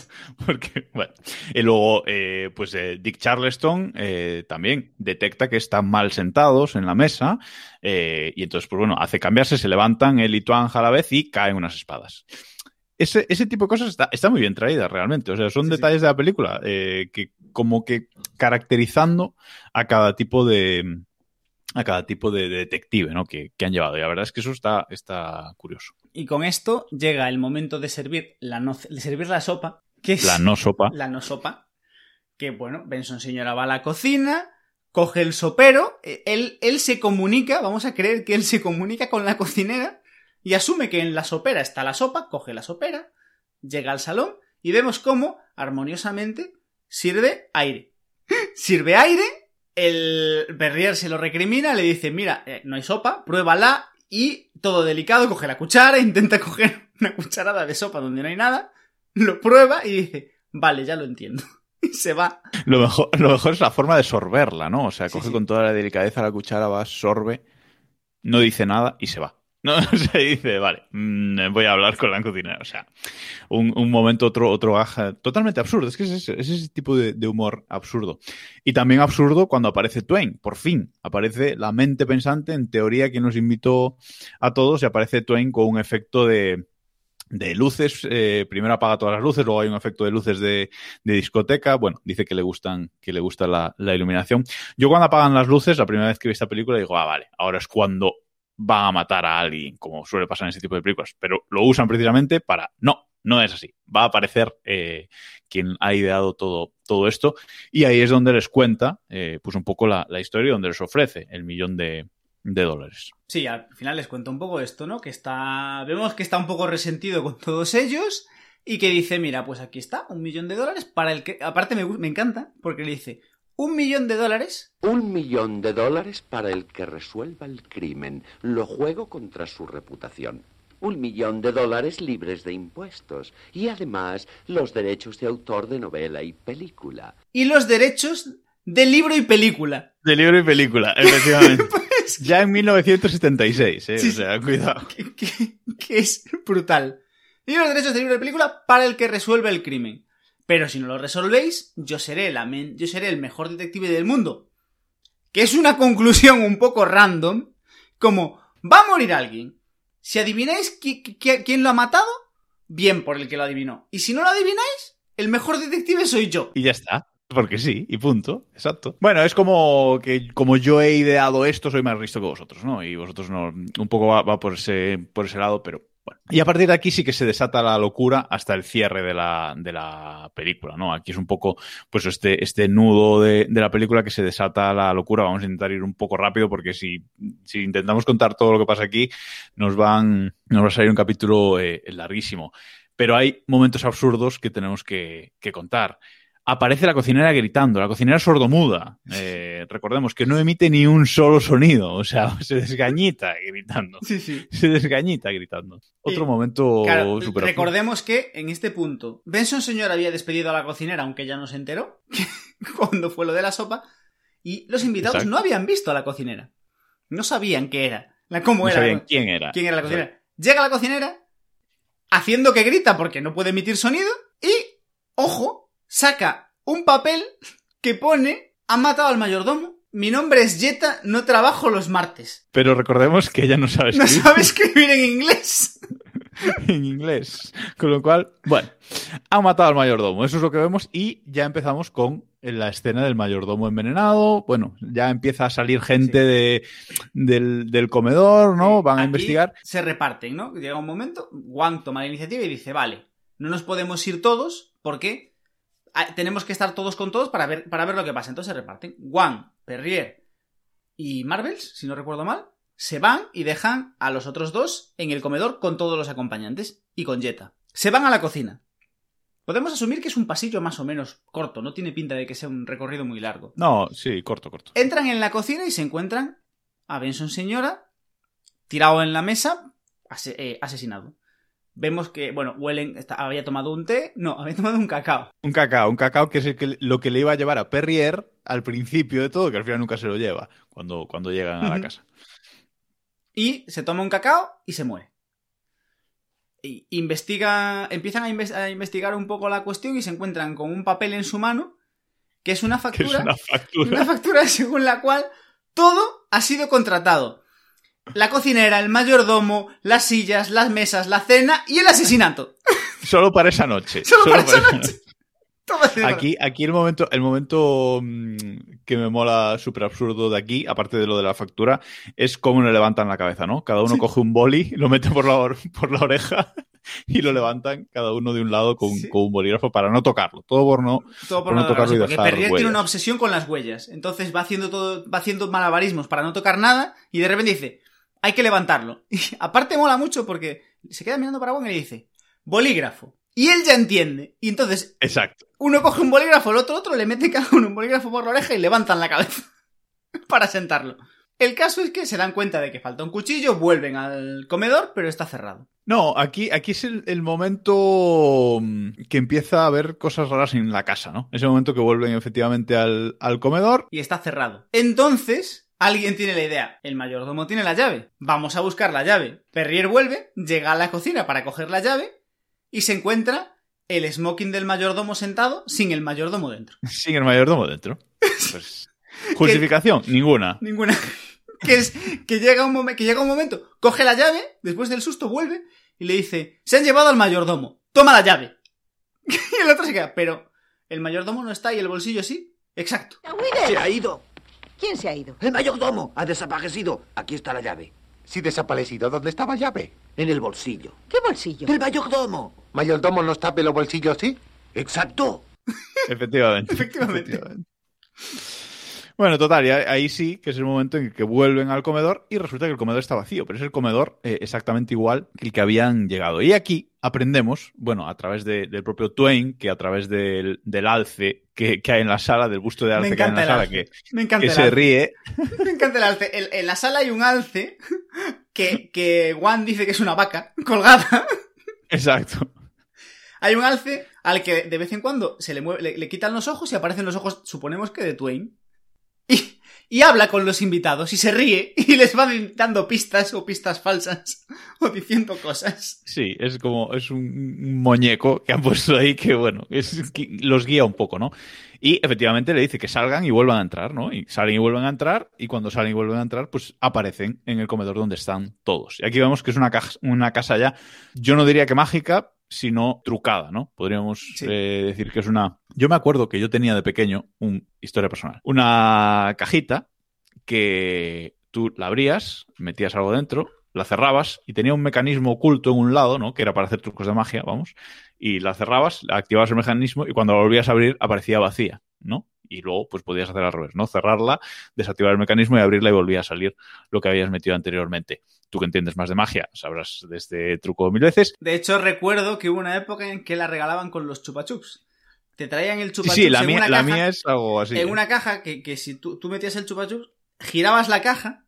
Porque, bueno. Y luego, eh, pues eh, Dick Charleston eh, también detecta que están mal sentados en la mesa. y entonces, pues bueno, hace cambiarse, se levantan él y a la vez y caen unas espadas. Ese, ese tipo de cosas está, está muy bien traídas realmente. O sea, son Sí, sí. detalles de la película que como que caracterizando a cada tipo de a cada tipo de detective ¿no? que, que han llevado. Y la verdad es que eso está, está curioso. Y con esto llega el momento de servir la, no, de servir la sopa, que es La no sopa. la no sopa. Que bueno, Benson señora va a la cocina, coge el sopero, eh, él, él se comunica, vamos a creer que él se comunica con la cocinera y asume que en la sopera está la sopa, coge la sopera, llega al salón y vemos cómo armoniosamente sirve aire. Sirve aire, el Berrier se lo recrimina, le dice, mira, eh, no hay sopa, pruébala y todo delicado, coge la cuchara, intenta coger una cucharada de sopa donde no hay nada, lo prueba y dice, vale, ya lo entiendo. Y se va. Lo mejor, lo mejor es la forma de sorberla, ¿no? O sea, Sí, coge sí. con toda la delicadeza la cuchara, va, sorbe, no dice nada y se va. No, se dice, vale, mm, voy a hablar con la cocinera. O sea, un, un momento, otro, otro gaja totalmente absurdo. Es que es ese, es ese tipo de, de humor absurdo. Y también absurdo cuando aparece Twain, por fin. Aparece la mente pensante, en teoría, que nos invitó a todos, y aparece Twain con un efecto de, de luces. eh, primero apaga todas las luces, luego hay un efecto de luces de, de discoteca. Bueno, dice que le gustan, que le gusta la, la iluminación. Yo cuando apagan las luces, la primera vez que vi esta película, digo, ah, vale, ahora es cuando van a matar a alguien, como suele pasar en ese tipo de películas. Pero lo usan precisamente para, no, no es así. Va a aparecer eh, quien ha ideado todo, todo esto y ahí es donde les cuenta eh, pues un poco la, la historia, donde les ofrece el millón de, de dólares. Sí, al final les cuento un poco esto, ¿no? Que está. Vemos que está un poco resentido con todos ellos. Y que dice, mira, pues aquí está, un millón de dólares para el que. Aparte me, me encanta, porque le dice, un millón de dólares. Un millón de dólares para el que resuelva el crimen. Lo juego contra su reputación. Un millón de dólares libres de impuestos. Y además, los derechos de autor de novela y película. Y los derechos de libro y película. De libro y película, efectivamente. Pues, ya en 1976, ¿eh? Sí, o sea, cuidado. que, que- que es brutal. Y los derechos de libro y película para el que resuelve el crimen. Pero si no lo resolvéis, yo seré, la men- yo seré el mejor detective del mundo. Que es una conclusión un poco random. Como, va a morir alguien. Si adivináis qui- qui- quién lo ha matado, bien por el que lo adivinó. Y si no lo adivináis, el mejor detective soy yo. Y ya está. Porque sí, y punto. Exacto. Bueno, es como que como yo he ideado esto, soy más listo que vosotros, ¿no? Y vosotros no. Un poco va, va por, ese, por ese lado, pero Y a partir de aquí sí que se desata la locura hasta el cierre de la, de la película, ¿no? Aquí es un poco, pues, este, este nudo de, de la película que se desata la locura. Vamos a intentar ir un poco rápido porque si, si intentamos contar todo lo que pasa aquí, nos van, nos va a salir un capítulo eh, larguísimo. Pero hay momentos absurdos que tenemos que, que contar aparece la cocinera gritando, la cocinera sordomuda. Eh, recordemos que no emite ni un solo sonido, o sea, se desgañita gritando. Sí, sí. Se desgañita gritando. Otro Y, momento Claro, recordemos que en este punto, Benson señor había despedido a la cocinera, aunque ya no se enteró, cuando fue lo de la sopa, y los invitados Exacto. no habían visto a la cocinera. No sabían qué era, la, cómo No era. sabían quién era. quién era la cocinera. Llega la cocinera, haciendo que grita porque no puede emitir sonido, y, ojo, saca un papel que pone, han matado al mayordomo, mi nombre es Jetta, no trabajo los martes. Pero recordemos que ella no sabe No escribir sabe escribir en inglés. en inglés. Con lo cual, bueno, ha matado al mayordomo. Eso es lo que vemos y ya empezamos con la escena del mayordomo envenenado. Bueno, ya empieza a salir gente Sí. de, del, del comedor, ¿no? Van a investigar. Se reparten, ¿no? Llega un momento, Wang toma la iniciativa y dice, vale, no nos podemos ir todos porque tenemos que estar todos con todos para ver, para ver lo que pasa. Entonces se reparten. Wang, Perrier y Marvels, si no recuerdo mal, se van y dejan a los otros dos en el comedor con todos los acompañantes y con Jetta. Se van a la cocina. Podemos asumir que es un pasillo más o menos corto, no tiene pinta de que sea un recorrido muy largo. No, sí, corto, corto. Entran en la cocina y se encuentran a Benson Señora tirado en la mesa, eh, asesinado. Vemos que, bueno, Wellen está- había tomado un té, no, había tomado un cacao. Un cacao, un cacao que es el que, lo que le iba a llevar a Perrier al principio de todo, que al final nunca se lo lleva cuando, cuando llegan a la casa. Y se toma un cacao y se muere. Y investiga, empiezan a, inves- a investigar un poco la cuestión y se encuentran con un papel en su mano que es una Que factura. es una factura. Una factura según la cual todo ha sido contratado. La cocinera, el mayordomo, las sillas, las mesas, la cena y el asesinato. Solo para esa noche. Solo para esa esa noche. Aquí, aquí el momento, el momento mm, que me mola súper absurdo de aquí, aparte de lo de la factura, es cómo le levantan la cabeza, ¿no? Cada uno Sí. coge un boli, lo mete por la, or- por la oreja y lo levantan cada uno de un lado con, Sí. con un bolígrafo para no tocarlo. Todo por no. Todo por no tocarlo y dejar Perrier tiene una obsesión con las huellas. Entonces va haciendo todo, va haciendo malabarismos para no tocar nada y de repente dice, hay que levantarlo. Y aparte mola mucho porque se queda mirando para Wong y le dice, bolígrafo. Y él ya entiende. Y entonces Exacto. uno coge un bolígrafo, el otro otro, le mete cada uno un bolígrafo por la oreja y levantan la cabeza para sentarlo. El caso es que se dan cuenta de que falta un cuchillo, vuelven al comedor, pero está cerrado. No, aquí, aquí es el, el momento mm, que empieza a haber cosas raras en la casa, ¿no? Ese momento que vuelven efectivamente al, al comedor. y está cerrado. Entonces, alguien tiene la idea. El mayordomo tiene la llave. Vamos a buscar la llave. Perrier vuelve, llega a la cocina para coger la llave y se encuentra el smoking del mayordomo sentado sin el mayordomo dentro. Sin el mayordomo dentro. Pues, justificación, ninguna. Ninguna. que es que llega un momento, que llega un momento, coge la llave, después del susto vuelve y le dice, "Se han llevado al mayordomo. Toma la llave." y el otro se queda, "Pero el mayordomo no está y el bolsillo sí." Exacto. Se ha ido. ¿Quién se ha ido? El mayordomo ha desaparecido. Aquí está la llave. Si desaparecido, ¿dónde estaba la llave? En el bolsillo. ¿Qué bolsillo? ¡El mayordomo! Mayordomo nos tape los bolsillos, ¿sí? Exacto. Efectivamente. Efectivamente. Bueno, total, y ahí sí que es el momento en el que vuelven al comedor y resulta que el comedor está vacío, pero es el comedor eh, exactamente igual que el que habían llegado. Y aquí aprendemos, bueno, a través de- del propio Twain, que a través del, del alce que, que hay en la sala, del busto de Me alce que hay en la sala, que, Me encanta que el se alce. ríe. Me encanta el alce. En, en la sala hay un alce que, que Juan dice que es una vaca colgada. Exacto. Hay un alce al que de vez en cuando se le, mueve, le, le quitan los ojos y aparecen los ojos, suponemos que de Twain. Y, habla con los invitados y se ríe y les va dando pistas o pistas falsas o diciendo cosas. Sí, es como, es un muñeco que han puesto ahí que, bueno, es, que los guía un poco, ¿no? Y efectivamente le dice que salgan y vuelvan a entrar, ¿no? Y salen y vuelven a entrar, y cuando salen y vuelven a entrar, pues aparecen en el comedor donde están todos. Y aquí vemos que es una, una casa ya, yo no diría que mágica, sino trucada, ¿no? Podríamos Sí. eh, decir que es una... Yo me acuerdo que yo tenía de pequeño, un historia personal, una cajita que tú la abrías, metías algo dentro, la cerrabas y tenía un mecanismo oculto en un lado, ¿no? Que era para hacer trucos de magia, vamos. Y la cerrabas, activabas el mecanismo y cuando la volvías a abrir aparecía vacía, ¿no? Y luego pues podías hacer al revés, ¿no? Cerrarla, desactivar el mecanismo y abrirla y volvía a salir lo que habías metido anteriormente. Tú que entiendes más de magia, sabrás de este truco mil veces. De hecho, recuerdo que hubo una época en que la regalaban con los chupachups. Te traían el Sí, chupachups sí, la en mía, una la caja, mía es algo así. en ¿eh? una caja que, que si tú, tú metías el chupachups, girabas la caja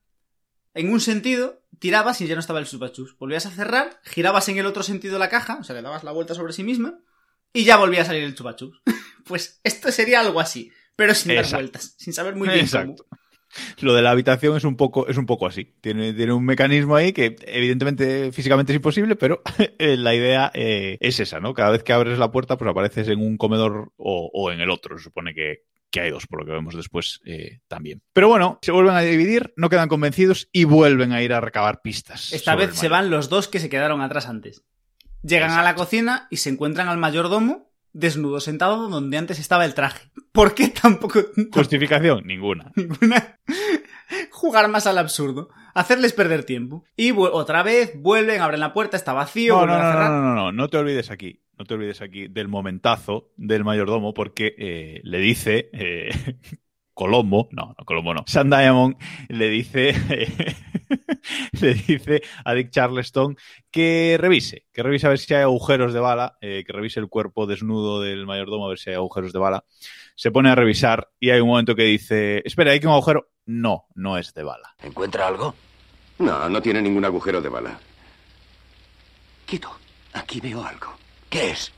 en un sentido, tirabas y ya no estaba el chupachups. Volvías a cerrar, girabas en el otro sentido la caja, o sea, le dabas la vuelta sobre sí misma y ya volvía a salir el chupachups. pues esto sería algo así, pero sin dar vueltas, sin saber muy bien Exacto. cómo. Lo de la habitación es un poco, es un poco así. Tiene, tiene un mecanismo ahí que evidentemente físicamente es imposible, pero eh, la idea eh, es esa, ¿no? Cada vez que abres la puerta, pues apareces en un comedor o, o en el otro. Se supone que, que hay dos, por lo que vemos después eh, también. Pero bueno, se vuelven a dividir, no quedan convencidos y vuelven a ir a recabar pistas. Esta vez se van los dos que se quedaron atrás antes. Llegan a la cocina y se encuentran al mayordomo desnudo, sentado donde antes estaba el traje. ¿Por qué tampoco Justificación, ninguna. ninguna? Jugar más al absurdo. Hacerles perder tiempo. Y otra vez vuelven, abren la puerta, está vacío, No, no, no, no, no, no te olvides aquí. No te olvides aquí del momentazo del mayordomo porque eh, le dice eh, Colombo, no, no Colombo no, Sam Diamond le dice le dice a Dick Charleston que revise, que revise a ver si hay agujeros de bala, eh, que revise el cuerpo desnudo del mayordomo a ver si hay agujeros de bala. Se pone a revisar y hay un momento que dice, espera, hay que un agujero. No, no es de bala. ¿Encuentra algo? No, no tiene ningún agujero de bala. Quieto. Aquí veo algo. ¿Qué es?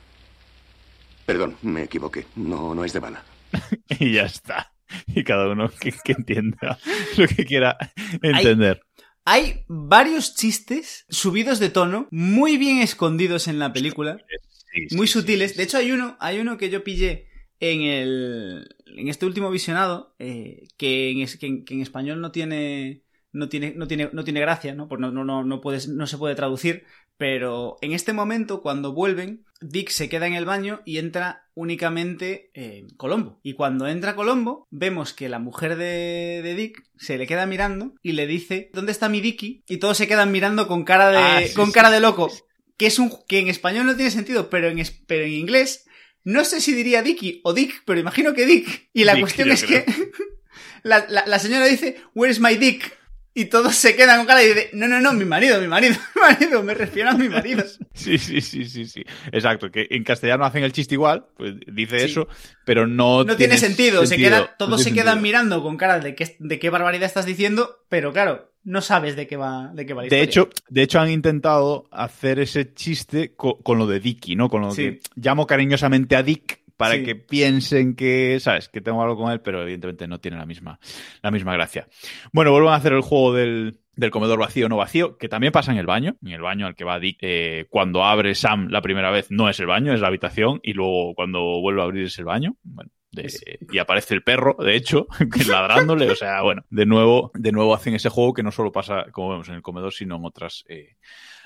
Perdón, me equivoqué. No, no es de bala. Y ya está. Y cada uno que, que entienda lo que quiera entender. Hay varios chistes subidos de tono, muy bien escondidos en la película. Sí, sí, muy sí, sutiles. De hecho, hay uno, hay uno que yo pillé en el. en este último visionado. eh, que, en, que en- que en español no tiene. No tiene, no tiene, no tiene gracia, ¿no? Pues no, no, no, no, puedes, no se puede traducir. Pero en este momento, cuando vuelven, Dick se queda en el baño y entra únicamente eh, Colombo. Y cuando entra Colombo, vemos que la mujer de, de Dick se le queda mirando y le dice, ¿dónde está mi Dicky? Y todos se quedan mirando con cara de, Ah, sí, con sí, cara de loco. Que es un, que en español no tiene sentido, pero en, pero en inglés, no sé si diría Dicky o Dick, pero imagino que Dick. Y la Dick, cuestión es creo. que la, la- la señora dice, Where's my Dick? Y todos se quedan con cara y dicen, no, no, no, mi marido, mi marido, mi marido, me refiero a mi marido. Sí, sí, sí, sí, sí. Exacto, que en castellano hacen el chiste igual, pues dice Sí. eso, pero no, No tiene sentido, se queda, no todos se quedan sentido. mirando con cara de qué, de qué barbaridad estás diciendo, pero claro, no sabes de qué va, de qué va la De hecho, de hecho, han intentado hacer ese chiste co- con, lo de Dicky, ¿no? Con lo Sí. que llamo cariñosamente a Dick para Sí. que piensen que, ¿sabes? Que tengo algo con él, pero evidentemente no tiene la misma, la misma gracia. Bueno, vuelvan a hacer el juego del, del comedor vacío o no vacío, que también pasa en el baño. En el baño al que va Dick, eh, cuando abre Sam la primera vez, no es el baño, es la habitación, y luego cuando vuelve a abrir es el baño. Bueno, de- y aparece el perro, de hecho, ladrándole. O sea, bueno, de nuevo, de nuevo hacen ese juego que no solo pasa, como vemos en el comedor, sino en otras eh,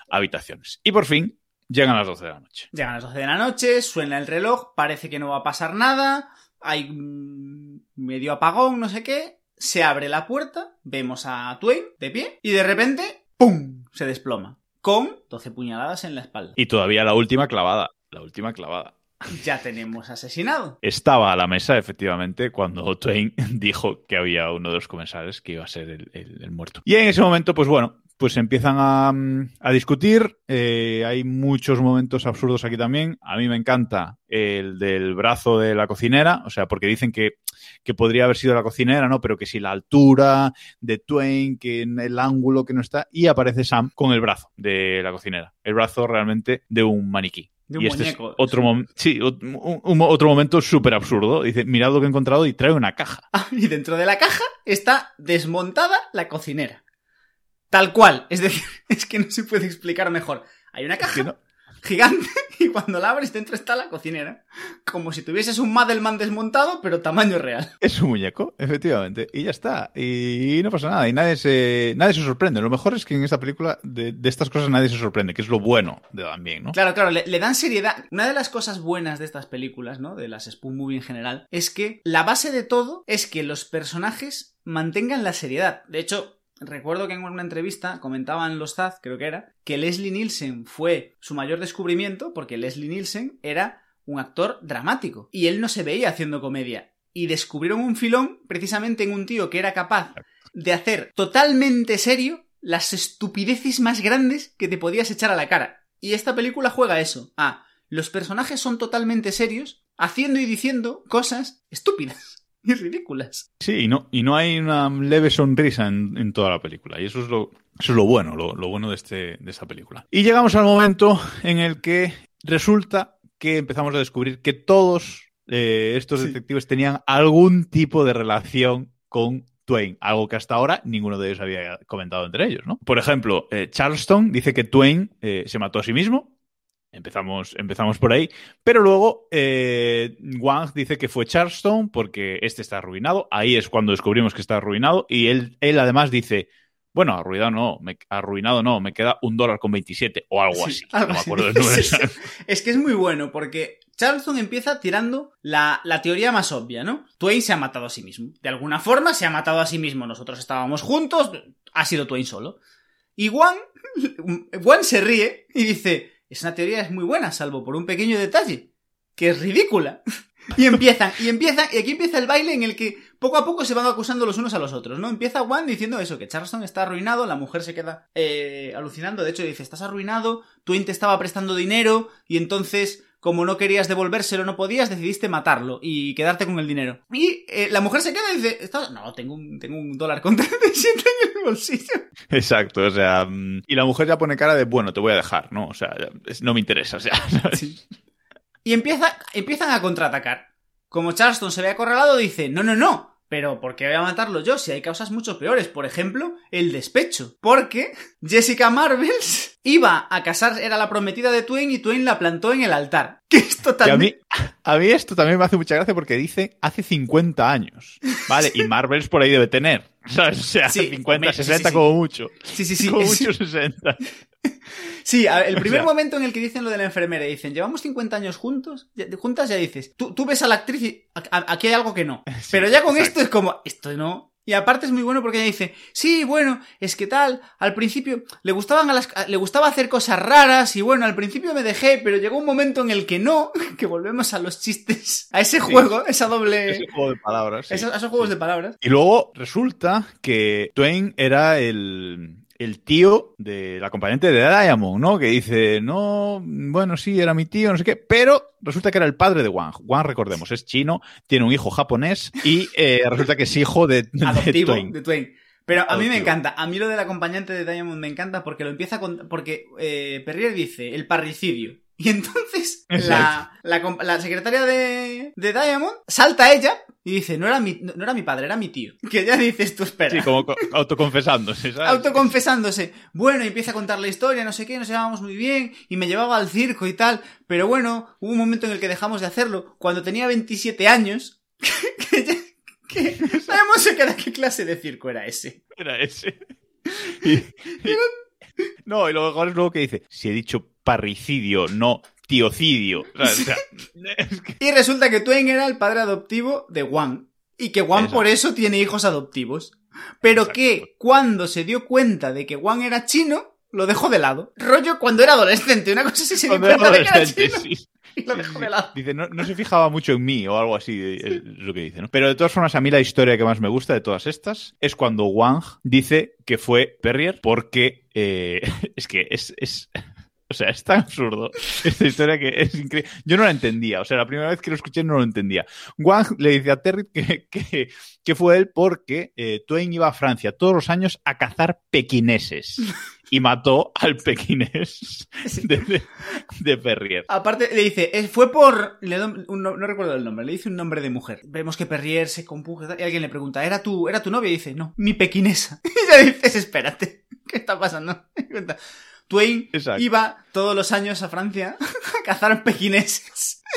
habitaciones. Y por fin, llegan las 12 de la noche. Llegan las 12 de la noche, suena el reloj, parece que no va a pasar nada, hay mm, medio apagón, no sé qué, se abre la puerta, vemos a Twain de pie y de repente, ¡pum! se desploma. con 12 puñaladas en la espalda. Y todavía la última clavada. La última clavada. Ya tenemos asesinado. Estaba a la mesa, efectivamente, cuando Twain dijo que había uno de los comensales que iba a ser el, el- el muerto. Y en ese momento, pues bueno, pues empiezan a, mm, a discutir. Eh, hay muchos momentos absurdos aquí también. A mí me encanta el del brazo de la cocinera, o sea, porque dicen que, que podría haber sido la cocinera, ¿no? Pero que si la altura de Twain, que en el ángulo que no está, y aparece Sam con el brazo de la cocinera. El brazo realmente de un maniquí. De un y este muñeco. es otro, mom- sí, un- un- otro momento súper absurdo. Dice, mirad lo que he encontrado y trae una caja. Ah, y dentro de la caja está desmontada la cocinera. Tal cual. Es decir, es que no se puede explicar mejor. Hay una caja no- gigante y cuando la abres dentro está la cocinera. Como si tuvieses un Madelman desmontado, pero tamaño real. Es un muñeco, efectivamente. Y ya está. Y no pasa nada. Y nadie se, nadie se sorprende. Lo mejor es que en esta película de, de estas cosas nadie se sorprende, que es lo bueno de también, ¿no? Claro, claro, le, le dan seriedad. Una de las cosas buenas de estas películas, ¿no? De las Spoon Movie en general, es que la base de todo es que los personajes mantengan la seriedad. De hecho, recuerdo que en una entrevista comentaban los Zaz, creo que era, que Leslie Nielsen fue su mayor descubrimiento porque Leslie Nielsen era un actor dramático y él no se veía haciendo comedia. Y descubrieron un filón precisamente en un tío que era capaz de hacer totalmente serio las estupideces más grandes que te podías echar a la cara. Y esta película juega eso. Ah, los personajes son totalmente serios, haciendo y diciendo cosas estúpidas y ridículas. Sí, y no, y no hay una leve sonrisa en, en toda la película. Y eso es lo, eso es lo bueno, lo, lo bueno de, este, de esta película. Y llegamos al momento en el que resulta que empezamos a descubrir que todos eh, estos Sí. detectives tenían algún tipo de relación con Twain, algo que hasta ahora ninguno de ellos había comentado entre ellos, ¿no? Por ejemplo, eh, Charleston dice que Twain eh, se mató a sí mismo. Empezamos, empezamos por ahí. Pero luego eh, Wang dice que fue Charleston porque este está arruinado. Ahí es cuando descubrimos que está arruinado. Y él, él además dice, bueno, arruinado no, me, arruinado no, me queda un dólar con 27 o algo Sí, así. algo no me acuerdo del número. Es que es muy bueno porque Charleston empieza tirando la, la teoría más obvia, ¿no? Twain se ha matado a sí mismo. De alguna forma se ha matado a sí mismo. Nosotros estábamos juntos, ha sido Twain solo. Y Juan, Juan se ríe y dice, esa teoría es muy buena, salvo por un pequeño detalle, que es ridícula. Y empiezan, y empiezan, y aquí empieza el baile en el que poco a poco se van acusando los unos a los otros, ¿no? Empieza Juan diciendo eso, que Charleston está arruinado, la mujer se queda eh, alucinando, de hecho dice, estás arruinado, Twain te estaba prestando dinero, y entonces, como no querías devolvérselo, no podías, decidiste matarlo y quedarte con el dinero. Y eh, la mujer se queda y dice, "Estás- no, tengo un, tengo un dólar con 37 en el bolsillo. Exacto, o sea, mm, y la mujer ya pone cara de, bueno, te voy a dejar, ¿no? O sea, no me interesa, o sea. Y empieza, empiezan a contraatacar. Como Charleston se ve acorralado, dice, no, no, no, pero ¿por qué voy a matarlo yo si hay causas mucho peores? Por ejemplo, el despecho. Porque Jessica Marvels iba a casar, era la prometida de Twain y Twain la plantó en el altar. Que es a totalmente... mí, a mí esto también me hace mucha gracia porque dice hace 50 años, ¿vale? Y Marvels por ahí debe tener, ¿sabes? O sea, Sí, 50, hombre, sí, 60 sí, sí. como mucho. Sí, sí, sí. como mucho 60. Sí, el primer sea- momento en el que dicen lo de la enfermera y dicen, llevamos 50 años juntos, juntas, ya dices, tú, tú ves a la actriz y aquí hay algo que no. Pero ya con exacto. esto es como, esto no. Y aparte es muy bueno porque ella dice, sí, bueno, es que tal, al principio le gustaban a las, le gustaba hacer cosas raras y bueno, al principio me dejé, pero llegó un momento en el que no, que volvemos a los chistes, a ese juego, esa doble, Ese juego de palabras. sí. esos, a esos juegos de palabras. Y luego resulta que Twain era el, el tío del acompañante de Diamond, ¿no? Que dice, no, bueno, sí, era mi tío, no sé qué, pero resulta que era el padre de Wang. Wang, recordemos, es chino, tiene un hijo japonés y eh, resulta que es hijo de, de adoptivo Twain. de Twain. Pero a mí me encanta. A mí lo del acompañante de Diamond me encanta porque lo empieza con. Porque eh, Perrier dice el parricidio. Y entonces la, la, la secretaria de, de Diamond salta a ella y dice: no era, mi, no, era mi padre, era mi tío. Que ya dices tú, espera. Sí, como co- autoconfesándose, ¿sabes? Autoconfesándose. Bueno, y empieza a contar la historia, no sé qué, nos llevábamos muy bien, y me llevaba al circo y tal. Pero bueno, hubo un momento en el que dejamos de hacerlo, cuando tenía 27 años, que ya... Que Diamond se queda qué clase de circo era ese. Era ese. Y- y- no, y lo mejor es luego que dice, si he dicho parricidio, no tiocidio. O sea, o sea, es que- Y resulta que Twain era el padre adoptivo de Juan. Y que Juan Exacto. por eso tiene hijos adoptivos. Pero Exacto. que cuando se dio cuenta de que Juan era chino, lo dejó de lado. Rollo cuando era adolescente, una cosa así se dio Cuando era cuenta de que era adolescente, chino sí. y lo dejó de lado. Dice, no, no se fijaba mucho en mí o algo así, es lo que dice, ¿no? Pero de todas formas, a mí la historia que más me gusta de todas estas es cuando Wang dice que fue Perrier porque eh, es que es, es- O sea, es tan absurdo esta historia que es increíble. Yo no la entendía. O sea, la primera vez que lo escuché no lo entendía. Wang le dice a Terry que, que, que fue él porque eh, Twain iba a Francia todos los años a cazar pequineses y mató al pequinés de, de, de Perrier. Aparte, le dice, fue por. le do- un no, no recuerdo el nombre, le dice un nombre de mujer. Vemos que Perrier se compuja y alguien le pregunta, ¿era tu, ¿era tu novia? Y dice, no, mi pequinesa. Y ella dice, espérate, ¿qué está pasando? Y cuenta, Twain Exacto. iba todos los años a Francia a cazar pequineses.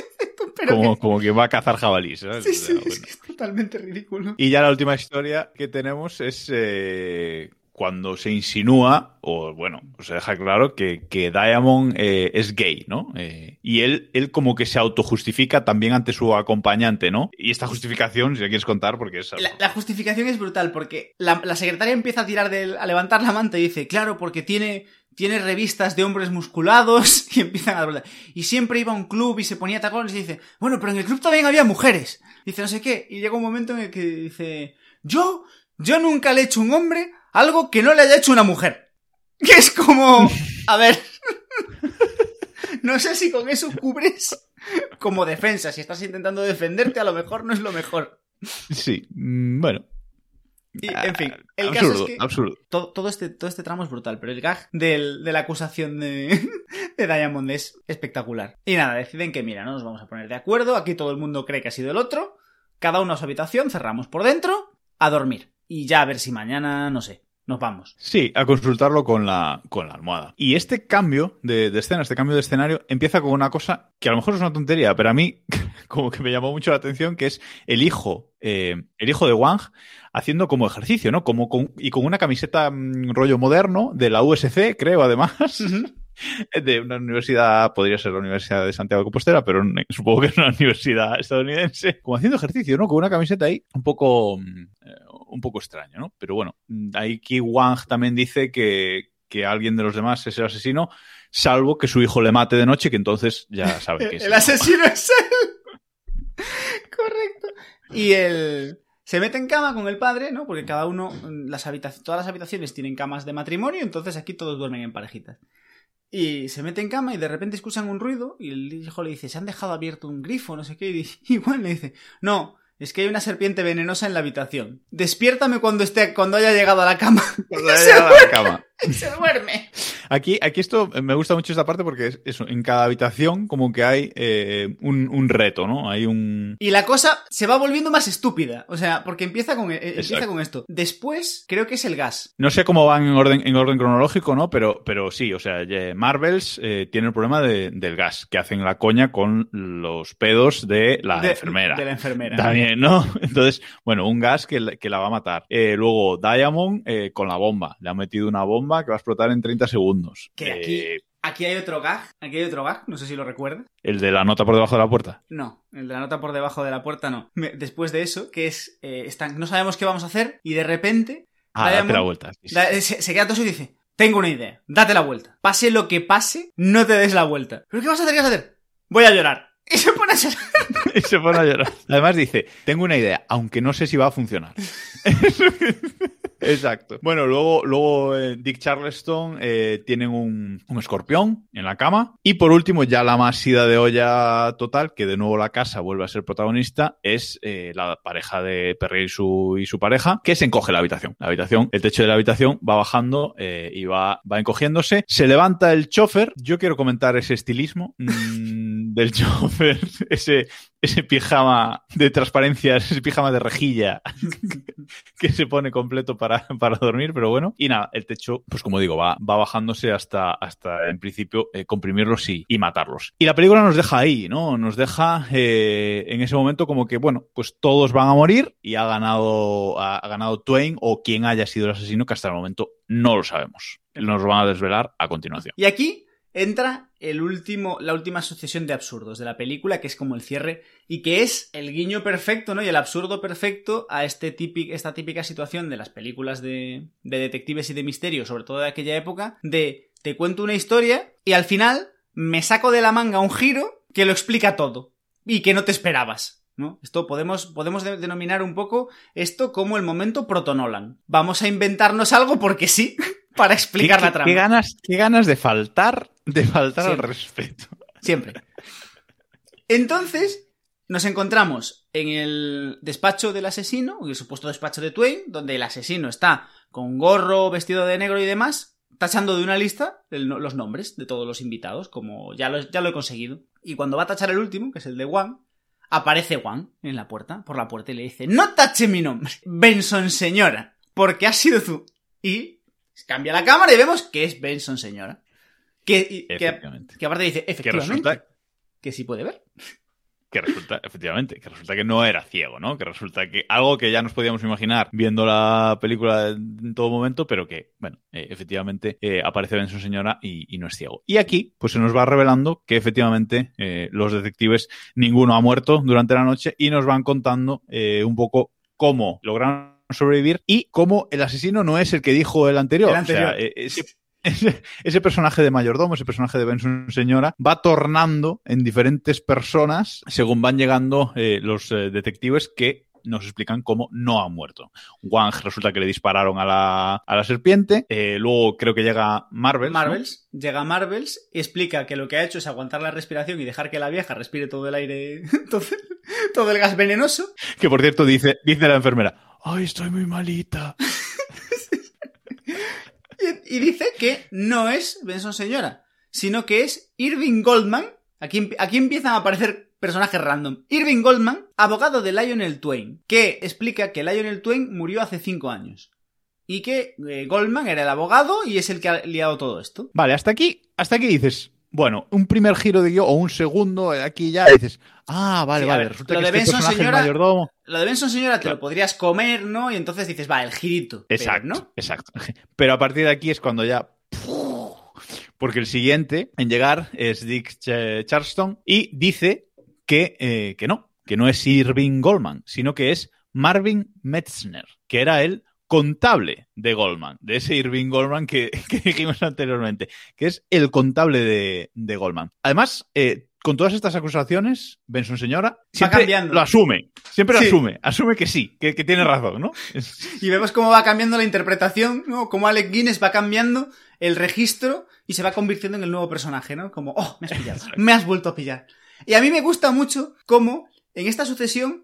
Como, que- como que va a cazar jabalís. ¿sabes? Sí, O sea, sí, bueno. es totalmente ridículo. Y ya la última historia que tenemos es eh, cuando se insinúa, o bueno, se deja claro que, que Diamond eh, es gay, ¿no? Eh, y él, él como que se autojustifica también ante su acompañante, ¿no? Y esta justificación, si la quieres contar, porque es... La, justificación es brutal porque la, secretaria empieza a tirar del, a levantar la manta y dice, claro, porque tiene, tiene revistas de hombres musculados y empiezan a hablar. Y siempre iba a un club y se ponía tacones y dice, bueno, pero en el club también había mujeres. Dice no sé qué. Y llega un momento en el que dice, yo, yo nunca le he hecho un hombre algo que no le haya hecho una mujer. Que es como, a ver, no sé si con eso cubres como defensa. Si estás intentando defenderte, a lo mejor no es lo mejor. Sí, mm, bueno. Y, en fin, el caso absurdo, es que absurdo. todo, todo este, todo este tramo es brutal, pero el gag del- de la acusación de, de Diamond es espectacular. Y nada, deciden que, mira, no nos vamos a poner de acuerdo, aquí todo el mundo cree que ha sido el otro, cada uno a su habitación, cerramos por dentro, a dormir. Y ya a ver si mañana, no sé, nos vamos. Sí, a consultarlo con la, con la almohada. Y este cambio de, de escena, este cambio de escenario, empieza con una cosa que a lo mejor es una tontería, pero a mí como que me llamó mucho la atención, que es el hijo, eh, el hijo de Wang haciendo como ejercicio, ¿no? Como con- y con una camiseta mm, rollo moderno de la USC, creo, además. De una universidad, podría ser la Universidad de Santiago de Compostela, pero supongo que es una universidad estadounidense, como haciendo ejercicio, ¿no? Con una camiseta ahí un poco, mm, eh, un poco extraño, ¿no? Pero bueno, ahí Ki Wang también dice que, que alguien de los demás es el asesino, salvo que su hijo le mate de noche, que entonces ya sabe que es El asesino es él. Correcto. Y él se mete en cama con el padre, ¿no? Porque cada uno, las habitaciones, todas las habitaciones tienen camas de matrimonio, entonces aquí todos duermen en parejitas. Y se mete en cama y de repente escuchan un ruido y el hijo le dice, se han dejado abierto un grifo, no sé qué. Y igual le dice, no, es que hay una serpiente venenosa en la habitación. Despiértame cuando esté, cuando haya llegado a la cama. Cuando haya llegado a la cama. se duerme. Aquí, aquí esto eh, me gusta mucho esta parte porque es eso, en cada habitación como que hay eh, un, un reto, ¿no? Hay un... Y la cosa se va volviendo más estúpida. O sea, porque empieza con, eh, empieza Exacto. con esto. Después, creo que es el gas. No sé cómo van en orden, en orden cronológico, ¿no? Pero, pero sí, o sea, ya Marvels eh, tiene el problema de- del gas, que hacen la coña con los pedos de la De- enfermera. De la enfermera. También, ¿no? Entonces, bueno, un gas que, la- que la va a matar. Eh, luego, Diamond eh, con la bomba. Le ha metido una bomba que va a explotar en 30 segundos. Que aquí, Eh, aquí hay otro gag. Aquí hay otro gag. No sé si lo recuerdas. el de la nota por debajo de la puerta. No, el de la nota por debajo de la puerta no. Después de eso, que es. eh, están, no sabemos qué vamos a hacer y de repente. Ah, Diamond date la vuelta. Da- se, se queda todo y dice: Tengo una idea. Date la vuelta. Pase lo que pase, no te des la vuelta. ¿Pero qué vas a hacer? ¿Qué vas a hacer? Voy a llorar. Y se pone a llorar. y se pone a llorar. Además dice, tengo una idea, aunque no sé si va a funcionar. Exacto. Bueno, luego, luego eh, Dick Charleston eh, tienen un, un escorpión en la cama. Y por último, ya la más ida de olla total, que de nuevo la casa vuelve a ser protagonista, es eh, la pareja de Perry y su, y su pareja, que se encoge la habitación. La habitación, el techo de la habitación va bajando eh, y va, va encogiéndose. Se levanta el chofer. Yo quiero comentar ese estilismo mm, del chofer, ese, ese pijama de transparencias, ese pijama de rejilla que se pone completo para, para dormir, pero bueno. Y nada, el techo, pues como digo, va, va bajándose hasta, hasta en principio, eh, comprimirlos y, y matarlos. Y la película nos deja ahí, ¿no? Nos deja eh, en ese momento como que, bueno, pues todos van a morir y ha ganado, ha, ha ganado Twain o quien haya sido el asesino, que hasta el momento no lo sabemos. Nos lo van a desvelar a continuación. Y aquí entra el último, la última sucesión de absurdos de la película, que es como el cierre, y que es el guiño perfecto, ¿no? Y el absurdo perfecto a este típic, esta típica situación de las películas de, de detectives y de misterio, sobre todo de aquella época, de te cuento una historia y al final me saco de la manga un giro que lo explica todo y que no te esperabas. ¿no? Esto podemos, podemos de- denominar un poco esto como el momento protonolan. Vamos a inventarnos algo porque sí, para explicar ¿Qué- la trama. Qué ganas, qué ganas de faltar, de faltar al respeto. Siempre. Entonces, nos encontramos en el despacho del asesino, el supuesto despacho de Twain, donde el asesino está con gorro, vestido de negro y demás, tachando de una lista los nombres de todos los invitados, como ya lo, ya lo he conseguido. Y cuando va a tachar el último, que es el de Juan, aparece Juan en la puerta, por la puerta, y le dice, no tache mi nombre, Benson señora, porque has sido tú. Y cambia la cámara y vemos que es Benson señora. Que, que, que aparte dice, Que efectivamente, resulta, que sí puede ver. que resulta, efectivamente, que resulta que no era ciego, ¿no? Que resulta que algo que ya nos podíamos imaginar viendo la película en todo momento, pero que, bueno, eh, efectivamente eh, aparece Benson Señora y, y no es ciego. Y aquí, pues se nos va revelando que efectivamente eh, los detectives, ninguno ha muerto durante la noche y nos van contando un poco cómo lograron sobrevivir y cómo el asesino no es el que dijo el anterior. El anterior. O sea, ese, ese, ese personaje de mayordomo, ese personaje de Benson Señora, va tornando en diferentes personas según van llegando eh, los eh, detectives que nos explican cómo no ha muerto. Wang resulta que le dispararon a la, a la serpiente. eh, luego creo que llega Marvel. ¿no? Marvels, llega Marvels y explica que lo que ha hecho es aguantar la respiración y dejar que la vieja respire todo el aire, todo, todo el gas venenoso. Que por cierto dice, dice la enfermera, ay, estoy muy malita. Y, y dice que no es Benson Señora, sino que es Irving Goldman. Aquí, aquí empiezan a aparecer personajes random. Irving Goldman, abogado de Lionel Twain, que explica que Lionel Twain murió hace cinco años. Y que eh, Goldman era el abogado y es el que ha liado todo esto. Vale, hasta aquí, hasta aquí dices, bueno, un primer giro de guion o un segundo, eh, aquí ya dices, ah, vale, Sí, vale, resulta lo que de este Benson, señora, mayordomo. Lo de Benson Señora te Claro. lo podrías comer, ¿no? Y entonces dices, va, el girito. Pero Exacto, ¿no? exacto. Pero a partir de aquí es cuando ya... Porque el siguiente en llegar es Dick Ch- Charleston y dice que, eh, que no, que no es Irving Goldman, sino que es Marvin Metzner, que era el contable de Goldman, de ese Irving Goldman que, que dijimos anteriormente, que es el contable de, de Goldman. Además, eh, con todas estas acusaciones, Benson señora siempre cambiando. lo asume, siempre Sí. lo asume, asume que sí, que, que tiene razón, ¿no? Y vemos cómo va cambiando la interpretación, ¿no? Cómo Alec Guinness va cambiando el registro y se va convirtiendo en el nuevo personaje, ¿no? Como, oh, me has pillado, me has vuelto a pillar. Y a mí me gusta mucho cómo en esta sucesión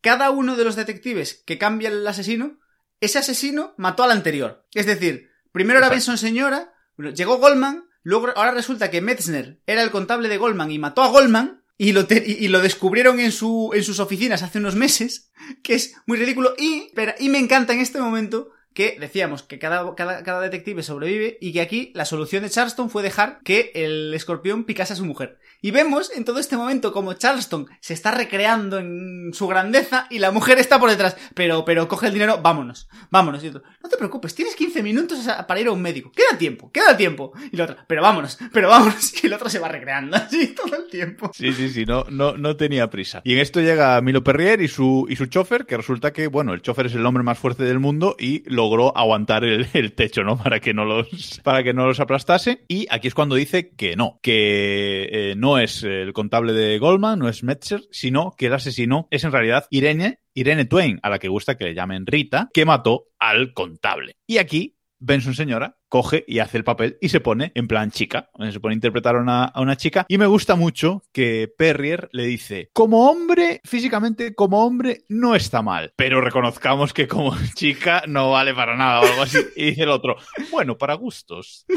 cada uno de los detectives que cambia el asesino, ese asesino mató al anterior. Es decir, primero era. Benson Señora, llegó Goldman, luego ahora resulta que Metzner era el contable de Goldman y mató a Goldman. Y lo, te- y lo descubrieron en, su, en sus oficinas hace unos meses, que es muy ridículo. Y, espera, y me encanta en este momento que decíamos que cada, cada, cada detective sobrevive y que aquí la solución de Charleston fue dejar que el escorpión picase a su mujer. Y vemos en todo este momento como Charleston se está recreando en su grandeza y la mujer está por detrás. Pero, pero coge el dinero, vámonos, vámonos. Y otro, no te preocupes, tienes 15 minutos para ir a un médico. Queda tiempo, queda tiempo. Y la otra, pero vámonos, pero vámonos. Y el otro se va recreando así todo el tiempo. Sí, sí, sí, no, no, no tenía prisa. Y en esto llega Milo Perrier y su, y su chofer, que resulta que, bueno, el chofer es el hombre más fuerte del mundo y logró aguantar el, el techo, ¿no? Para que no los, para que no los aplastase. Y aquí es cuando dice que no, que eh, no es el contable de Goldman, no es Metzer, sino que el asesino es en realidad Irene, Irene Twain, a la que gusta que le llamen Rita, que mató al contable. Y aquí Benson señora coge y hace el papel y se pone en plan chica, se pone a interpretar a una, a una chica y me gusta mucho que Perrier le dice, como hombre, físicamente como hombre no está mal, pero reconozcamos que como chica no vale para nada o algo así. Y dice el otro, bueno, para gustos.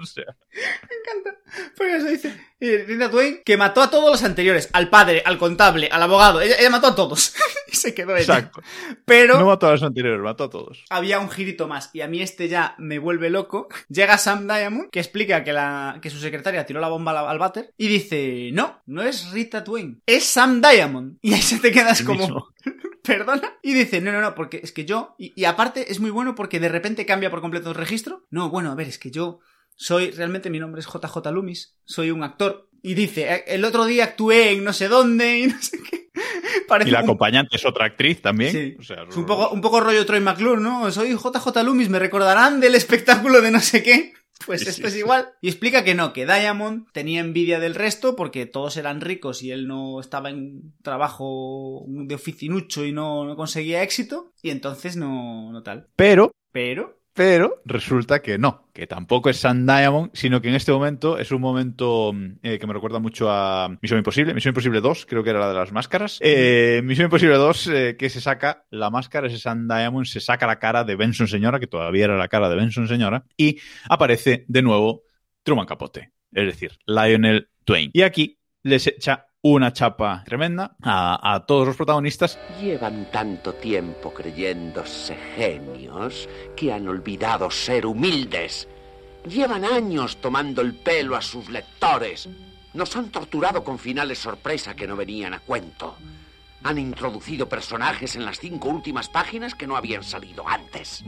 o sea, Me encanta. Porque eso dice eh, Rita Twain que mató a todos los anteriores. Al padre, al contable, al abogado. Ella, ella mató a todos. y se quedó ella. exacto. Pero No mató a los anteriores, mató a todos. había un girito más. Y a mí este ya me vuelve loco. Llega Sam Diamond, que explica que, la, que su secretaria tiró la bomba al, al váter. Y dice, no, no es Rita Twain. Es Sam Diamond. Y ahí se te quedas como... ¿Perdona? Y dice, no, no, no, porque es que yo... Y, y aparte es muy bueno porque de repente cambia por completo el registro. No, bueno, a ver, es que yo... soy, realmente mi nombre es JJ Loomis, soy un actor. Y dice, "Eh, el otro día actué en no sé dónde y no sé qué. Parece Y la un- acompañante es otra actriz también. Sí. O sea, Es un poco, un poco rollo Troy McClure, ¿no? Soy JJ Loomis, me recordarán del espectáculo de no sé qué. Pues Sí, esto sí, es igual. Y explica que no, que Diamond tenía envidia del resto porque todos eran ricos y él no estaba en un trabajo de oficinucho y no, no conseguía éxito. Y entonces no, no tal. Pero, Pero, pero resulta que no, que tampoco es Sun Diamond, sino que en este momento es un momento mm, eh, que me recuerda mucho a Misión Imposible, Misión Imposible 2, creo que era la de las máscaras. Eh, Misión Imposible 2, eh, que se saca la máscara, ese Sun Diamond, se saca la cara de Benson Señora, que todavía era la cara de Benson Señora, y aparece de nuevo Truman Capote, es decir, Lionel Twain. Y aquí les echa una chapa tremenda a, a todos los protagonistas Llevan tanto tiempo creyéndose genios que han olvidado ser humildes. Llevan años tomando el pelo a sus lectores. Nos han torturado con finales sorpresa que no venían a cuento. Han introducido personajes en las cinco últimas páginas que no habían salido antes.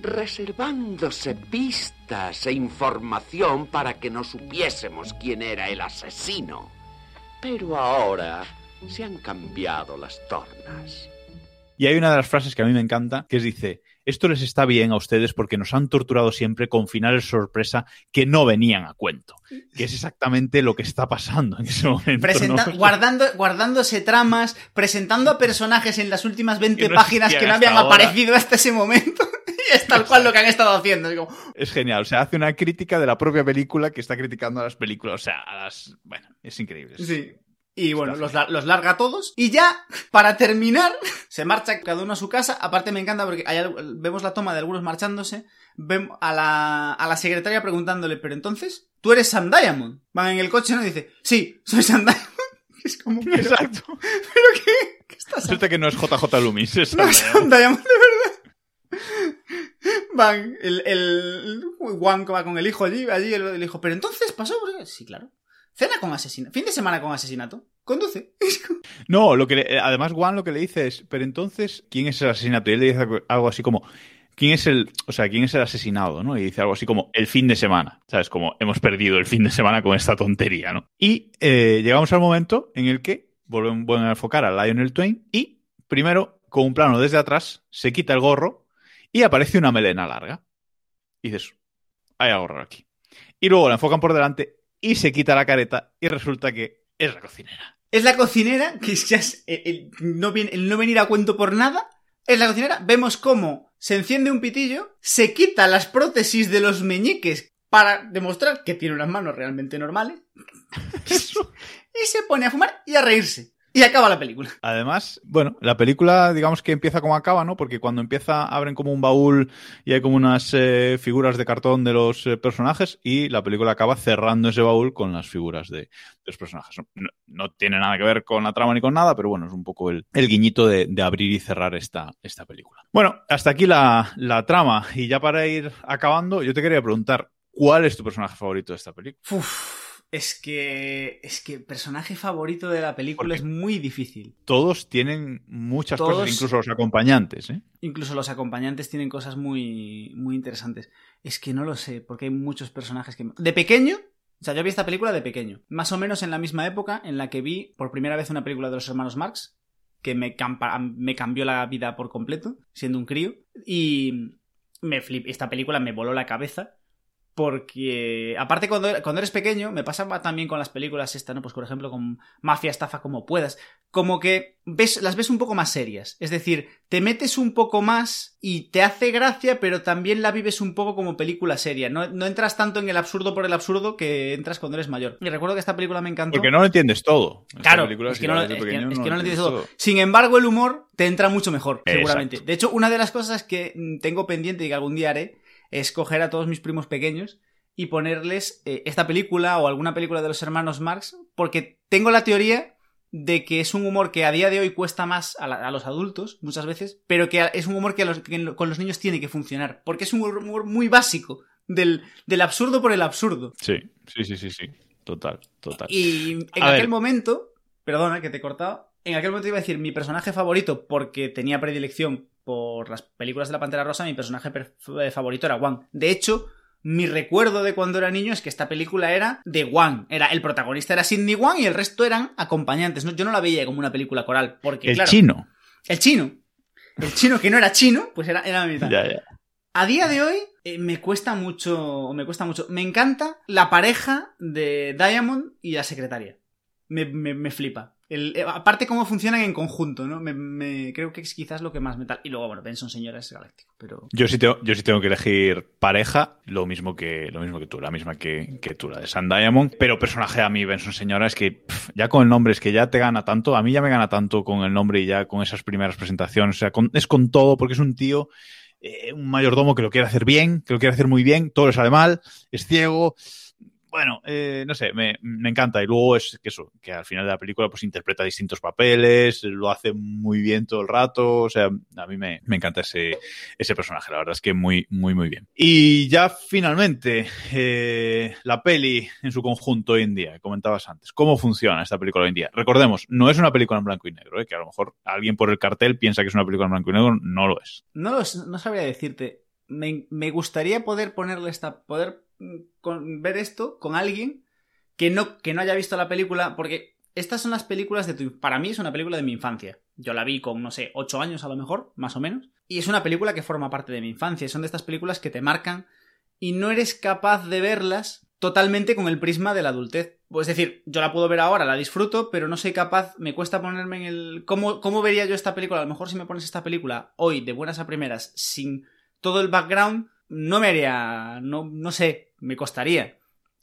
Reservándose pistas e información para que no supiésemos quién era el asesino. Pero ahora se han cambiado las tornas. Y hay una de las frases que a mí me encanta, que es dice, esto les está bien a ustedes porque nos han torturado siempre con finales sorpresa que no venían a cuento. Que es exactamente lo que está pasando en ese momento. presenta- ¿no? guardando, guardándose tramas, presentando a personajes en las últimas 20 Que no páginas que no habían hasta ahora. aparecido hasta ese momento. es tal cual lo que han estado haciendo. Es como, Es genial. O sea, hace una crítica de la propia película que está criticando a las películas. O sea, a las... Bueno, es increíble. Sí. Y bueno, los, los larga a todos. Y ya, para terminar, se marcha cada uno a su casa. Aparte me encanta porque hay vemos la toma de algunos marchándose. Vemos a la, a la secretaria preguntándole, pero entonces, ¿tú eres Sam Diamond? Van en el coche, ¿no? Y dice, sí, soy Sam Diamond. Es como, Exacto. ¿pero qué? ¿Qué estás Resulta que no es JJ Loomis. es No, Sam Diamond, de verdad. Van, el, el Juan va con el hijo allí, allí el, hijo, pero entonces pasó, sí, claro. Cena con asesinato, fin de semana con asesinato, conduce. No, lo que le- eh, además Juan lo que le dice es, pero entonces, ¿quién es el asesinato? Y él le dice algo- algo así como, ¿quién es el, o sea, quién es el asesinado, ¿no? Y dice algo así como, el fin de semana, ¿sabes? Como, hemos perdido el fin de semana con esta tontería, ¿no? Y eh, llegamos al momento en el que vuelven, vuelven a enfocar a Lionel Twain y, primero, con un plano desde atrás, se quita el gorro y aparece una melena larga. Y dices, hay algo raro aquí. Y luego la enfocan por delante y se quita la careta y resulta que es la cocinera. Es la cocinera, que ya es el, el no, viene- el no venir a cuento por nada. Es la cocinera, vemos cómo se enciende un pitillo, se quita las prótesis de los meñiques para demostrar que tiene unas manos realmente normales. y se pone a fumar y a reírse. Y acaba la película. Además, bueno, la película, digamos que empieza como acaba, ¿no? Porque cuando empieza, abren como un baúl y hay como unas eh, figuras de cartón de los eh, personajes y la película acaba cerrando ese baúl con las figuras de, de los personajes. No, no tiene nada que ver con la trama ni con nada, pero bueno, es un poco el, el guiñito de, de abrir y cerrar esta, esta película. Bueno, hasta aquí la, la trama y ya para ir acabando, yo te quería preguntar, ¿cuál es tu personaje favorito de esta película? Uf, es que. Es que personaje favorito de la película Porque- es muy difícil. Todos tienen muchas Todos- cosas, incluso los acompañantes, ¿eh? Incluso los acompañantes tienen cosas muy, muy interesantes. Es que no lo sé, porque hay muchos personajes que... De pequeño, o sea, yo vi esta película de pequeño. Más o menos en la misma época en la que vi por primera vez una película de los hermanos Marx, que me, campa- me cambió la vida por completo, siendo un crío. Y me flip, esta película me voló la cabeza. Porque, aparte, cuando, cuando eres pequeño, me pasaba también con las películas esta, ¿no? Pues, por ejemplo, con Mafia, Estafa, como puedas. Como que ves, las ves un poco más serias. Es decir, te metes un poco más y te hace gracia, pero también la vives un poco como película seria. No, no entras tanto en el absurdo por el absurdo que entras cuando eres mayor. Y recuerdo que esta película me encantó. Porque no lo entiendes todo. Claro, película, es que, no, ves de es que- pequeño, es que no lo entiendes todo. Sin embargo, el humor te entra mucho mejor, seguramente. Exacto. De hecho, una de las cosas que mm, tengo pendiente y que algún día haré es coger a todos mis primos pequeños y ponerles eh, esta película o alguna película de los hermanos Marx, porque tengo la teoría de que es un humor que a día de hoy cuesta más a, la- a los adultos, muchas veces, pero que es un humor que, los- con los niños tiene que funcionar, porque es un humor, humor muy básico, del, del absurdo por el absurdo. Sí, sí, sí, sí, sí. Total, total. Y en A aquel ver. momento, perdona que te he cortado, en aquel momento iba a decir mi personaje favorito porque tenía predilección por las películas de la Pantera Rosa, mi personaje per- eh, favorito era Wang. De hecho, mi recuerdo de cuando era niño es que esta película era de Wang. Era, el protagonista era Sidney Wang y el resto eran acompañantes. ¿no? Yo no la veía como una película coral. Porque, El claro, chino. El chino. El chino que no era chino, pues era, era la mitad. Ya, ya. A día de hoy eh, me cuesta mucho. Me cuesta mucho. Me encanta la pareja de Diamond y la secretaria. Me, me- me flipa. El- eh, aparte cómo funcionan en conjunto, ¿no? Me, creo que es quizás lo que más me tal. Y luego, bueno, Benson señora es galáctico, pero. Yo sí, tengo, yo sí tengo que elegir pareja, lo mismo que, lo mismo que tú, la misma que, que tú, la de San Diamond. Pero personaje a mí, Benson Señora, es que ya con el nombre es que ya te gana tanto. A mí ya me gana tanto con el nombre y ya con esas primeras presentaciones. O sea, con- es con todo, porque es un tío, eh, un mayordomo que lo quiere hacer bien, que lo quiere hacer muy bien, todo le sale mal, es ciego. Bueno, eh, no sé, me, encanta. Y luego es que eso, que al final de la película pues interpreta distintos papeles, lo hace muy bien todo el rato. O sea, a mí me, encanta ese, ese personaje, la verdad es que muy, muy, muy bien. Y ya finalmente, eh, la peli en su conjunto hoy en día, comentabas antes, ¿cómo funciona esta película hoy en día? Recordemos, no es una película en blanco y negro, ¿eh? que a lo mejor alguien por el cartel piensa que es una película en blanco y negro, no lo es. No, no sabría decirte. Me, me gustaría poder ponerle esta. poder con- ver esto con alguien que no, que no haya visto la película, porque estas son las películas de tu. Para mí es una película de mi infancia. Yo la vi con, no sé, 8 años a lo mejor, más o menos. Y es una película que forma parte de mi infancia. Son de estas películas que te marcan y no eres capaz de verlas totalmente con el prisma de la adultez. Pues es decir, yo la puedo ver ahora, la disfruto, pero no soy capaz, me cuesta ponerme en el... ¿Cómo, ¿Cómo vería yo esta película? A lo mejor si me pones esta película hoy, de buenas a primeras, sin todo el background, no me haría... No, no sé, me costaría.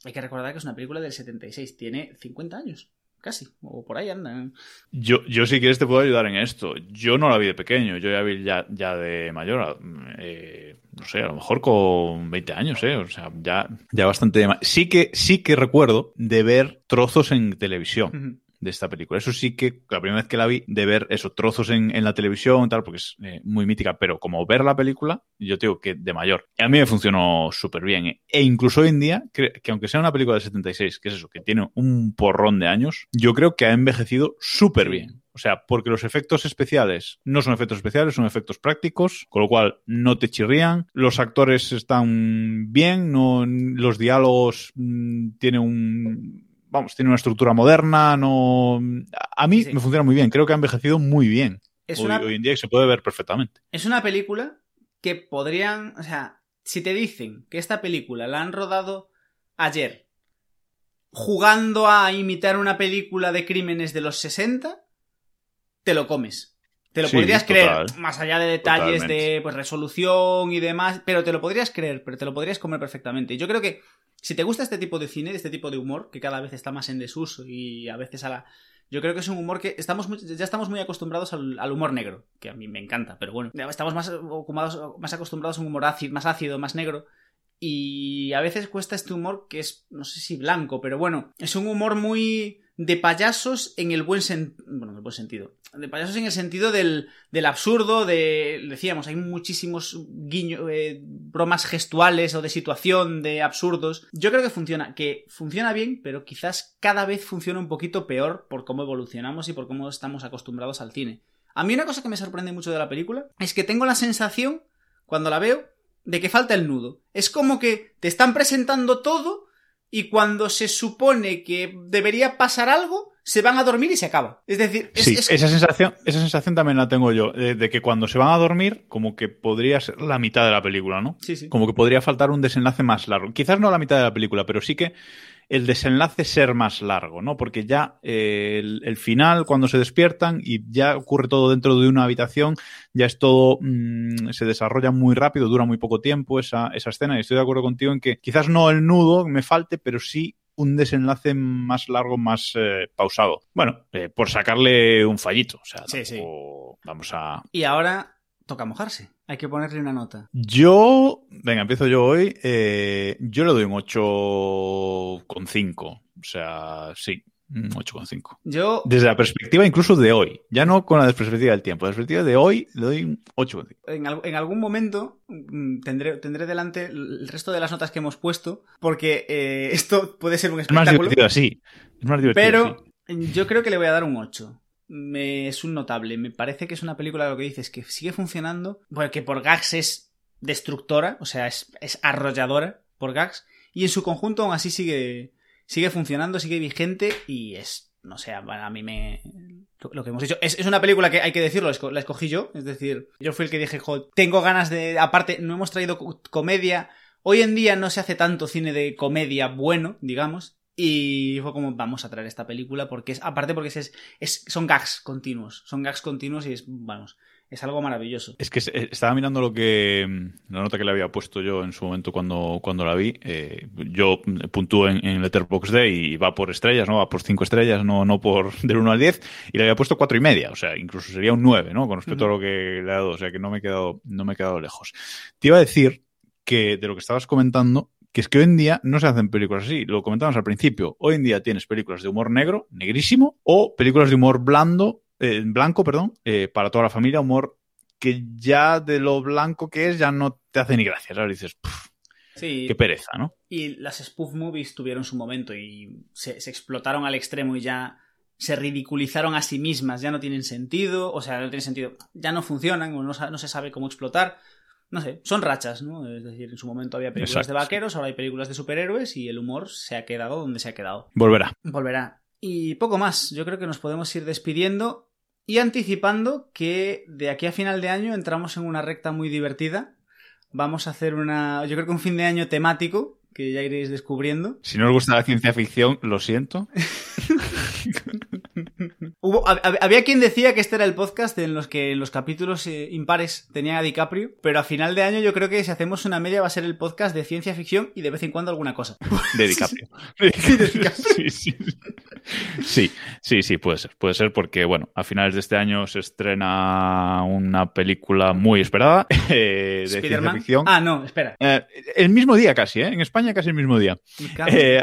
Hay que recordar que es una película del 76, tiene 50 años, casi, o por ahí anda. Yo, yo si quieres te puedo ayudar en esto. Yo no la vi de pequeño, yo ya vi ya, ya de mayor. eh, no sé, a lo mejor con 20 años, ¿eh? O sea, ya, ya bastante... Sí que, sí que recuerdo de ver trozos en televisión. De esta película. Eso sí que la primera vez que la vi, de ver esos trozos en, en la televisión, tal, porque es eh, muy mítica, pero como ver la película, yo te digo que de mayor. A mí me funcionó súper bien. ¿eh? E incluso hoy en día, que, que aunque sea una película de 76, que es eso, que tiene un porrón de años, yo creo que ha envejecido súper bien. O sea, porque los efectos especiales no son efectos especiales, son efectos prácticos, con lo cual no te chirrían. Los actores están bien, no, los diálogos mm, tienen un vamos, tiene una estructura moderna, no... A mí Sí, sí. me funciona muy bien, creo que ha envejecido muy bien. Es hoy, una, hoy en día se puede ver perfectamente. es una película que podrían, o sea, si te dicen que esta película la han rodado ayer jugando a imitar una película de crímenes de los 60, te lo comes. Te lo Sí, podrías total. creer, más allá de detalles Totalmente. de pues, resolución y demás, pero te lo podrías creer, pero te lo podrías comer perfectamente. Y Yo creo que si te gusta este tipo de cine, este tipo de humor, que cada vez está más en desuso y a veces a la... Yo creo que es un humor que estamos muy- ya estamos muy acostumbrados al, al humor negro, que a mí me encanta, pero bueno, estamos más, más acostumbrados a un humor ácido, más ácido, más negro, y a veces cuesta este humor que es, no sé si blanco, pero bueno, es un humor muy de payasos en el buen sentido, bueno, en el buen sentido, de payasos en el sentido del, del absurdo, de, decíamos, hay muchísimos guiños, eh, bromas gestuales o de situación, de absurdos. Yo creo que funciona, que funciona bien, pero quizás cada vez funciona un poquito peor por cómo evolucionamos y por cómo estamos acostumbrados al cine. A mí una cosa que me sorprende mucho de la película es que tengo la sensación, cuando la veo, de que falta el nudo. Es como que te están presentando todo y cuando se supone que debería pasar algo, se van a dormir y se acaba. Es decir, es, sí, es- esa, sensación, esa sensación también la tengo yo, de, de que cuando se van a dormir, como que podría ser la mitad de la película, ¿no? Sí, sí. Como que podría faltar un desenlace más largo. Quizás no la mitad de la película, pero sí que el desenlace ser más largo, ¿no? Porque ya eh, el, el final, cuando se despiertan y ya ocurre todo dentro de una habitación, ya es todo, mm, se desarrolla muy rápido, dura muy poco tiempo esa, esa escena y estoy de acuerdo contigo en que quizás no el nudo me falte, pero sí un desenlace más largo, más eh, pausado. Bueno, eh, por sacarle un fallito, o sea, Sí, vamos a... Y ahora toca mojarse. Hay que ponerle una nota. Yo, venga, empiezo yo hoy. eh, yo le doy un 8,5. O sea, sí, un 8,5. Yo, Desde la perspectiva incluso de hoy. Ya no con la perspectiva del tiempo. La perspectiva de hoy le doy un 8,5. en, al- en algún momento, mm, tendré, tendré delante el resto de las notas que hemos puesto, porque eh, esto puede ser un Es más espectáculo. divertido así. Es más divertido Pero así. yo creo que le voy a dar un 8. Me, es un notable. Me parece que es una película, lo que dices, que sigue funcionando. Porque por gags es destructora, o sea, es, es arrolladora. por gags. Y en su conjunto aún así sigue, sigue funcionando, sigue vigente y es, no sé, a mí me... Lo que hemos hecho. Es, es una película que hay que decirlo, la escogí yo. Es decir, yo fui el que dije, joder, tengo ganas de... Aparte, no hemos traído comedia. Hoy en día no se hace tanto cine de comedia bueno, digamos. Y fue como, vamos a traer esta película porque es, aparte porque es, es, son gags continuos, son gags continuos y es, vamos, es algo maravilloso. Es que eh, estaba mirando lo que mm, la nota que le había puesto yo en su momento cuando, cuando la vi. Eh, yo puntúo en, en Letterboxd y va por estrellas, ¿no? Va por cinco estrellas, no, no por del 1 al 10. Y le había puesto cuatro y media, o sea, incluso sería un 9, ¿no? Con respecto a lo que le he dado, o sea, que no me he quedado, no me he quedado lejos. Te iba a decir que de lo que estabas comentando, que es que hoy en día no se hacen películas así. Lo comentábamos al principio. Hoy en día tienes películas de humor negro, negrísimo, o películas de humor blando, eh, blanco, perdón, eh, para toda la familia, humor que ya de lo blanco que es ya no te hace ni gracia, ¿sabes? Dices, sí. qué pereza, ¿no? Y las spoof movies tuvieron su momento y se, explotaron al extremo y ya se ridiculizaron a sí mismas, ya no tienen sentido, o sea, no tienen sentido, ya no funcionan o no, no se sabe cómo explotar. No sé, son rachas, ¿no? Es decir, en su momento había películas de vaqueros, ahora hay películas de superhéroes y el humor se ha quedado donde se ha quedado. Volverá. Volverá. Y poco más, yo creo que nos podemos ir despidiendo y anticipando que de aquí a final de año entramos en una recta muy divertida. Vamos a hacer una, yo creo que un fin de año temático que ya iréis descubriendo. Si no os gusta la ciencia ficción, lo siento. había quien decía que este era el podcast en los que en los capítulos eh, impares tenía a DiCaprio, pero a final de año yo creo que si hacemos una media va a ser el podcast de ciencia ficción y de vez en cuando alguna cosa. De DiCaprio. sí, sí. sí, sí, sí, puede ser. Puede ser porque, bueno, a finales de este año se estrena una película muy esperada eh, de ciencia ficción. Ah, no, espera. Eh, el mismo día casi, ¿eh? En España casi el mismo día.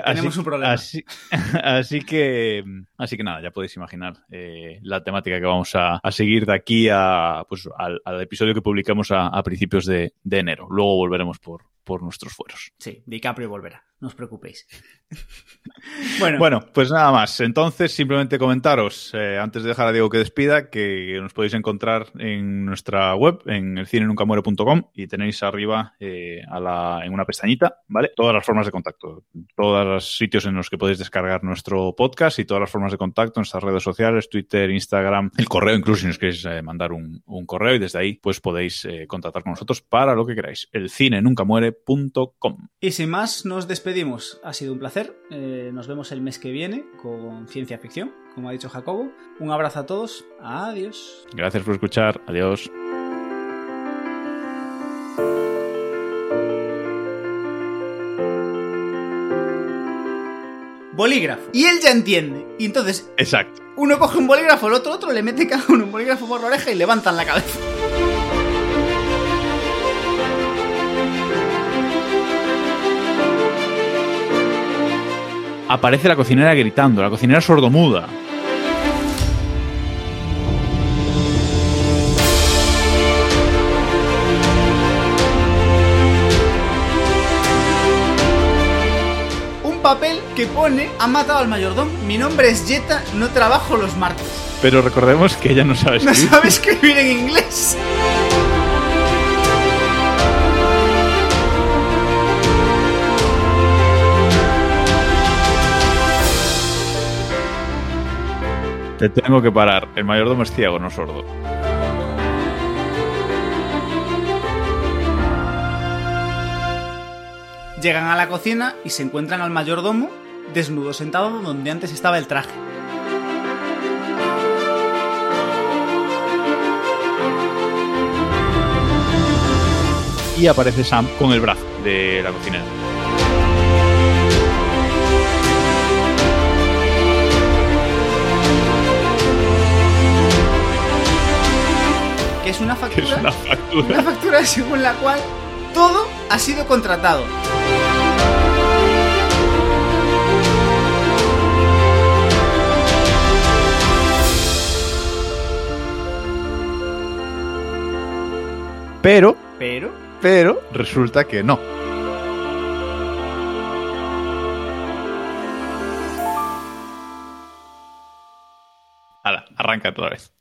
tenemos un problema. así que Así que nada, ya podéis imaginar eh, la temática que vamos a, seguir de aquí a, pues, al, episodio que publicamos a, principios de, enero. Luego volveremos por, por nuestros fueros. Sí, DiCaprio volverá, no os preocupéis. bueno. bueno, pues nada más. Entonces, simplemente comentaros, eh, antes de dejar a Diego que despida, que nos podéis encontrar en nuestra web, en elcinenuncamure.com y tenéis arriba eh, a la, en una pestañita, ¿vale? Todas las formas de contacto, todos los sitios en los que podéis descargar nuestro podcast y todas las formas de contacto, nuestras redes sociales, Twitter, Instagram, el correo, incluso si nos queréis eh, mandar un, un, correo y desde ahí pues podéis contactar con nosotros para lo que queráis. El cine nunca muere y sin más, nos despedimos. Ha sido un placer. Eh, nos vemos el mes que viene con ciencia ficción, como ha dicho Jacobo. Un abrazo a todos. Adiós. Gracias por escuchar. Adiós. bolígrafo. Y él ya entiende. Y entonces. Exacto. Uno coge un bolígrafo, el otro, otro, le mete cada uno un bolígrafo por la oreja y levantan la cabeza. Aparece la cocinera gritando, la cocinera sordomuda. Un papel que pone, ha matado al mayordomo, mi nombre es Jetta, no trabajo los martes. Pero recordemos que ella no sabe escribir. No sabe escribir en inglés. Te tengo que parar. El mayordomo es ciego, no sordo. Llegan a la cocina y se encuentran al mayordomo desnudo sentado donde antes estaba el traje. Y aparece Sam con el brazo de la cocinera. Que es una factura, una factura? según la cual todo ha sido contratado. Pero, pero, pero resulta que no. Hala, arranca otra vez.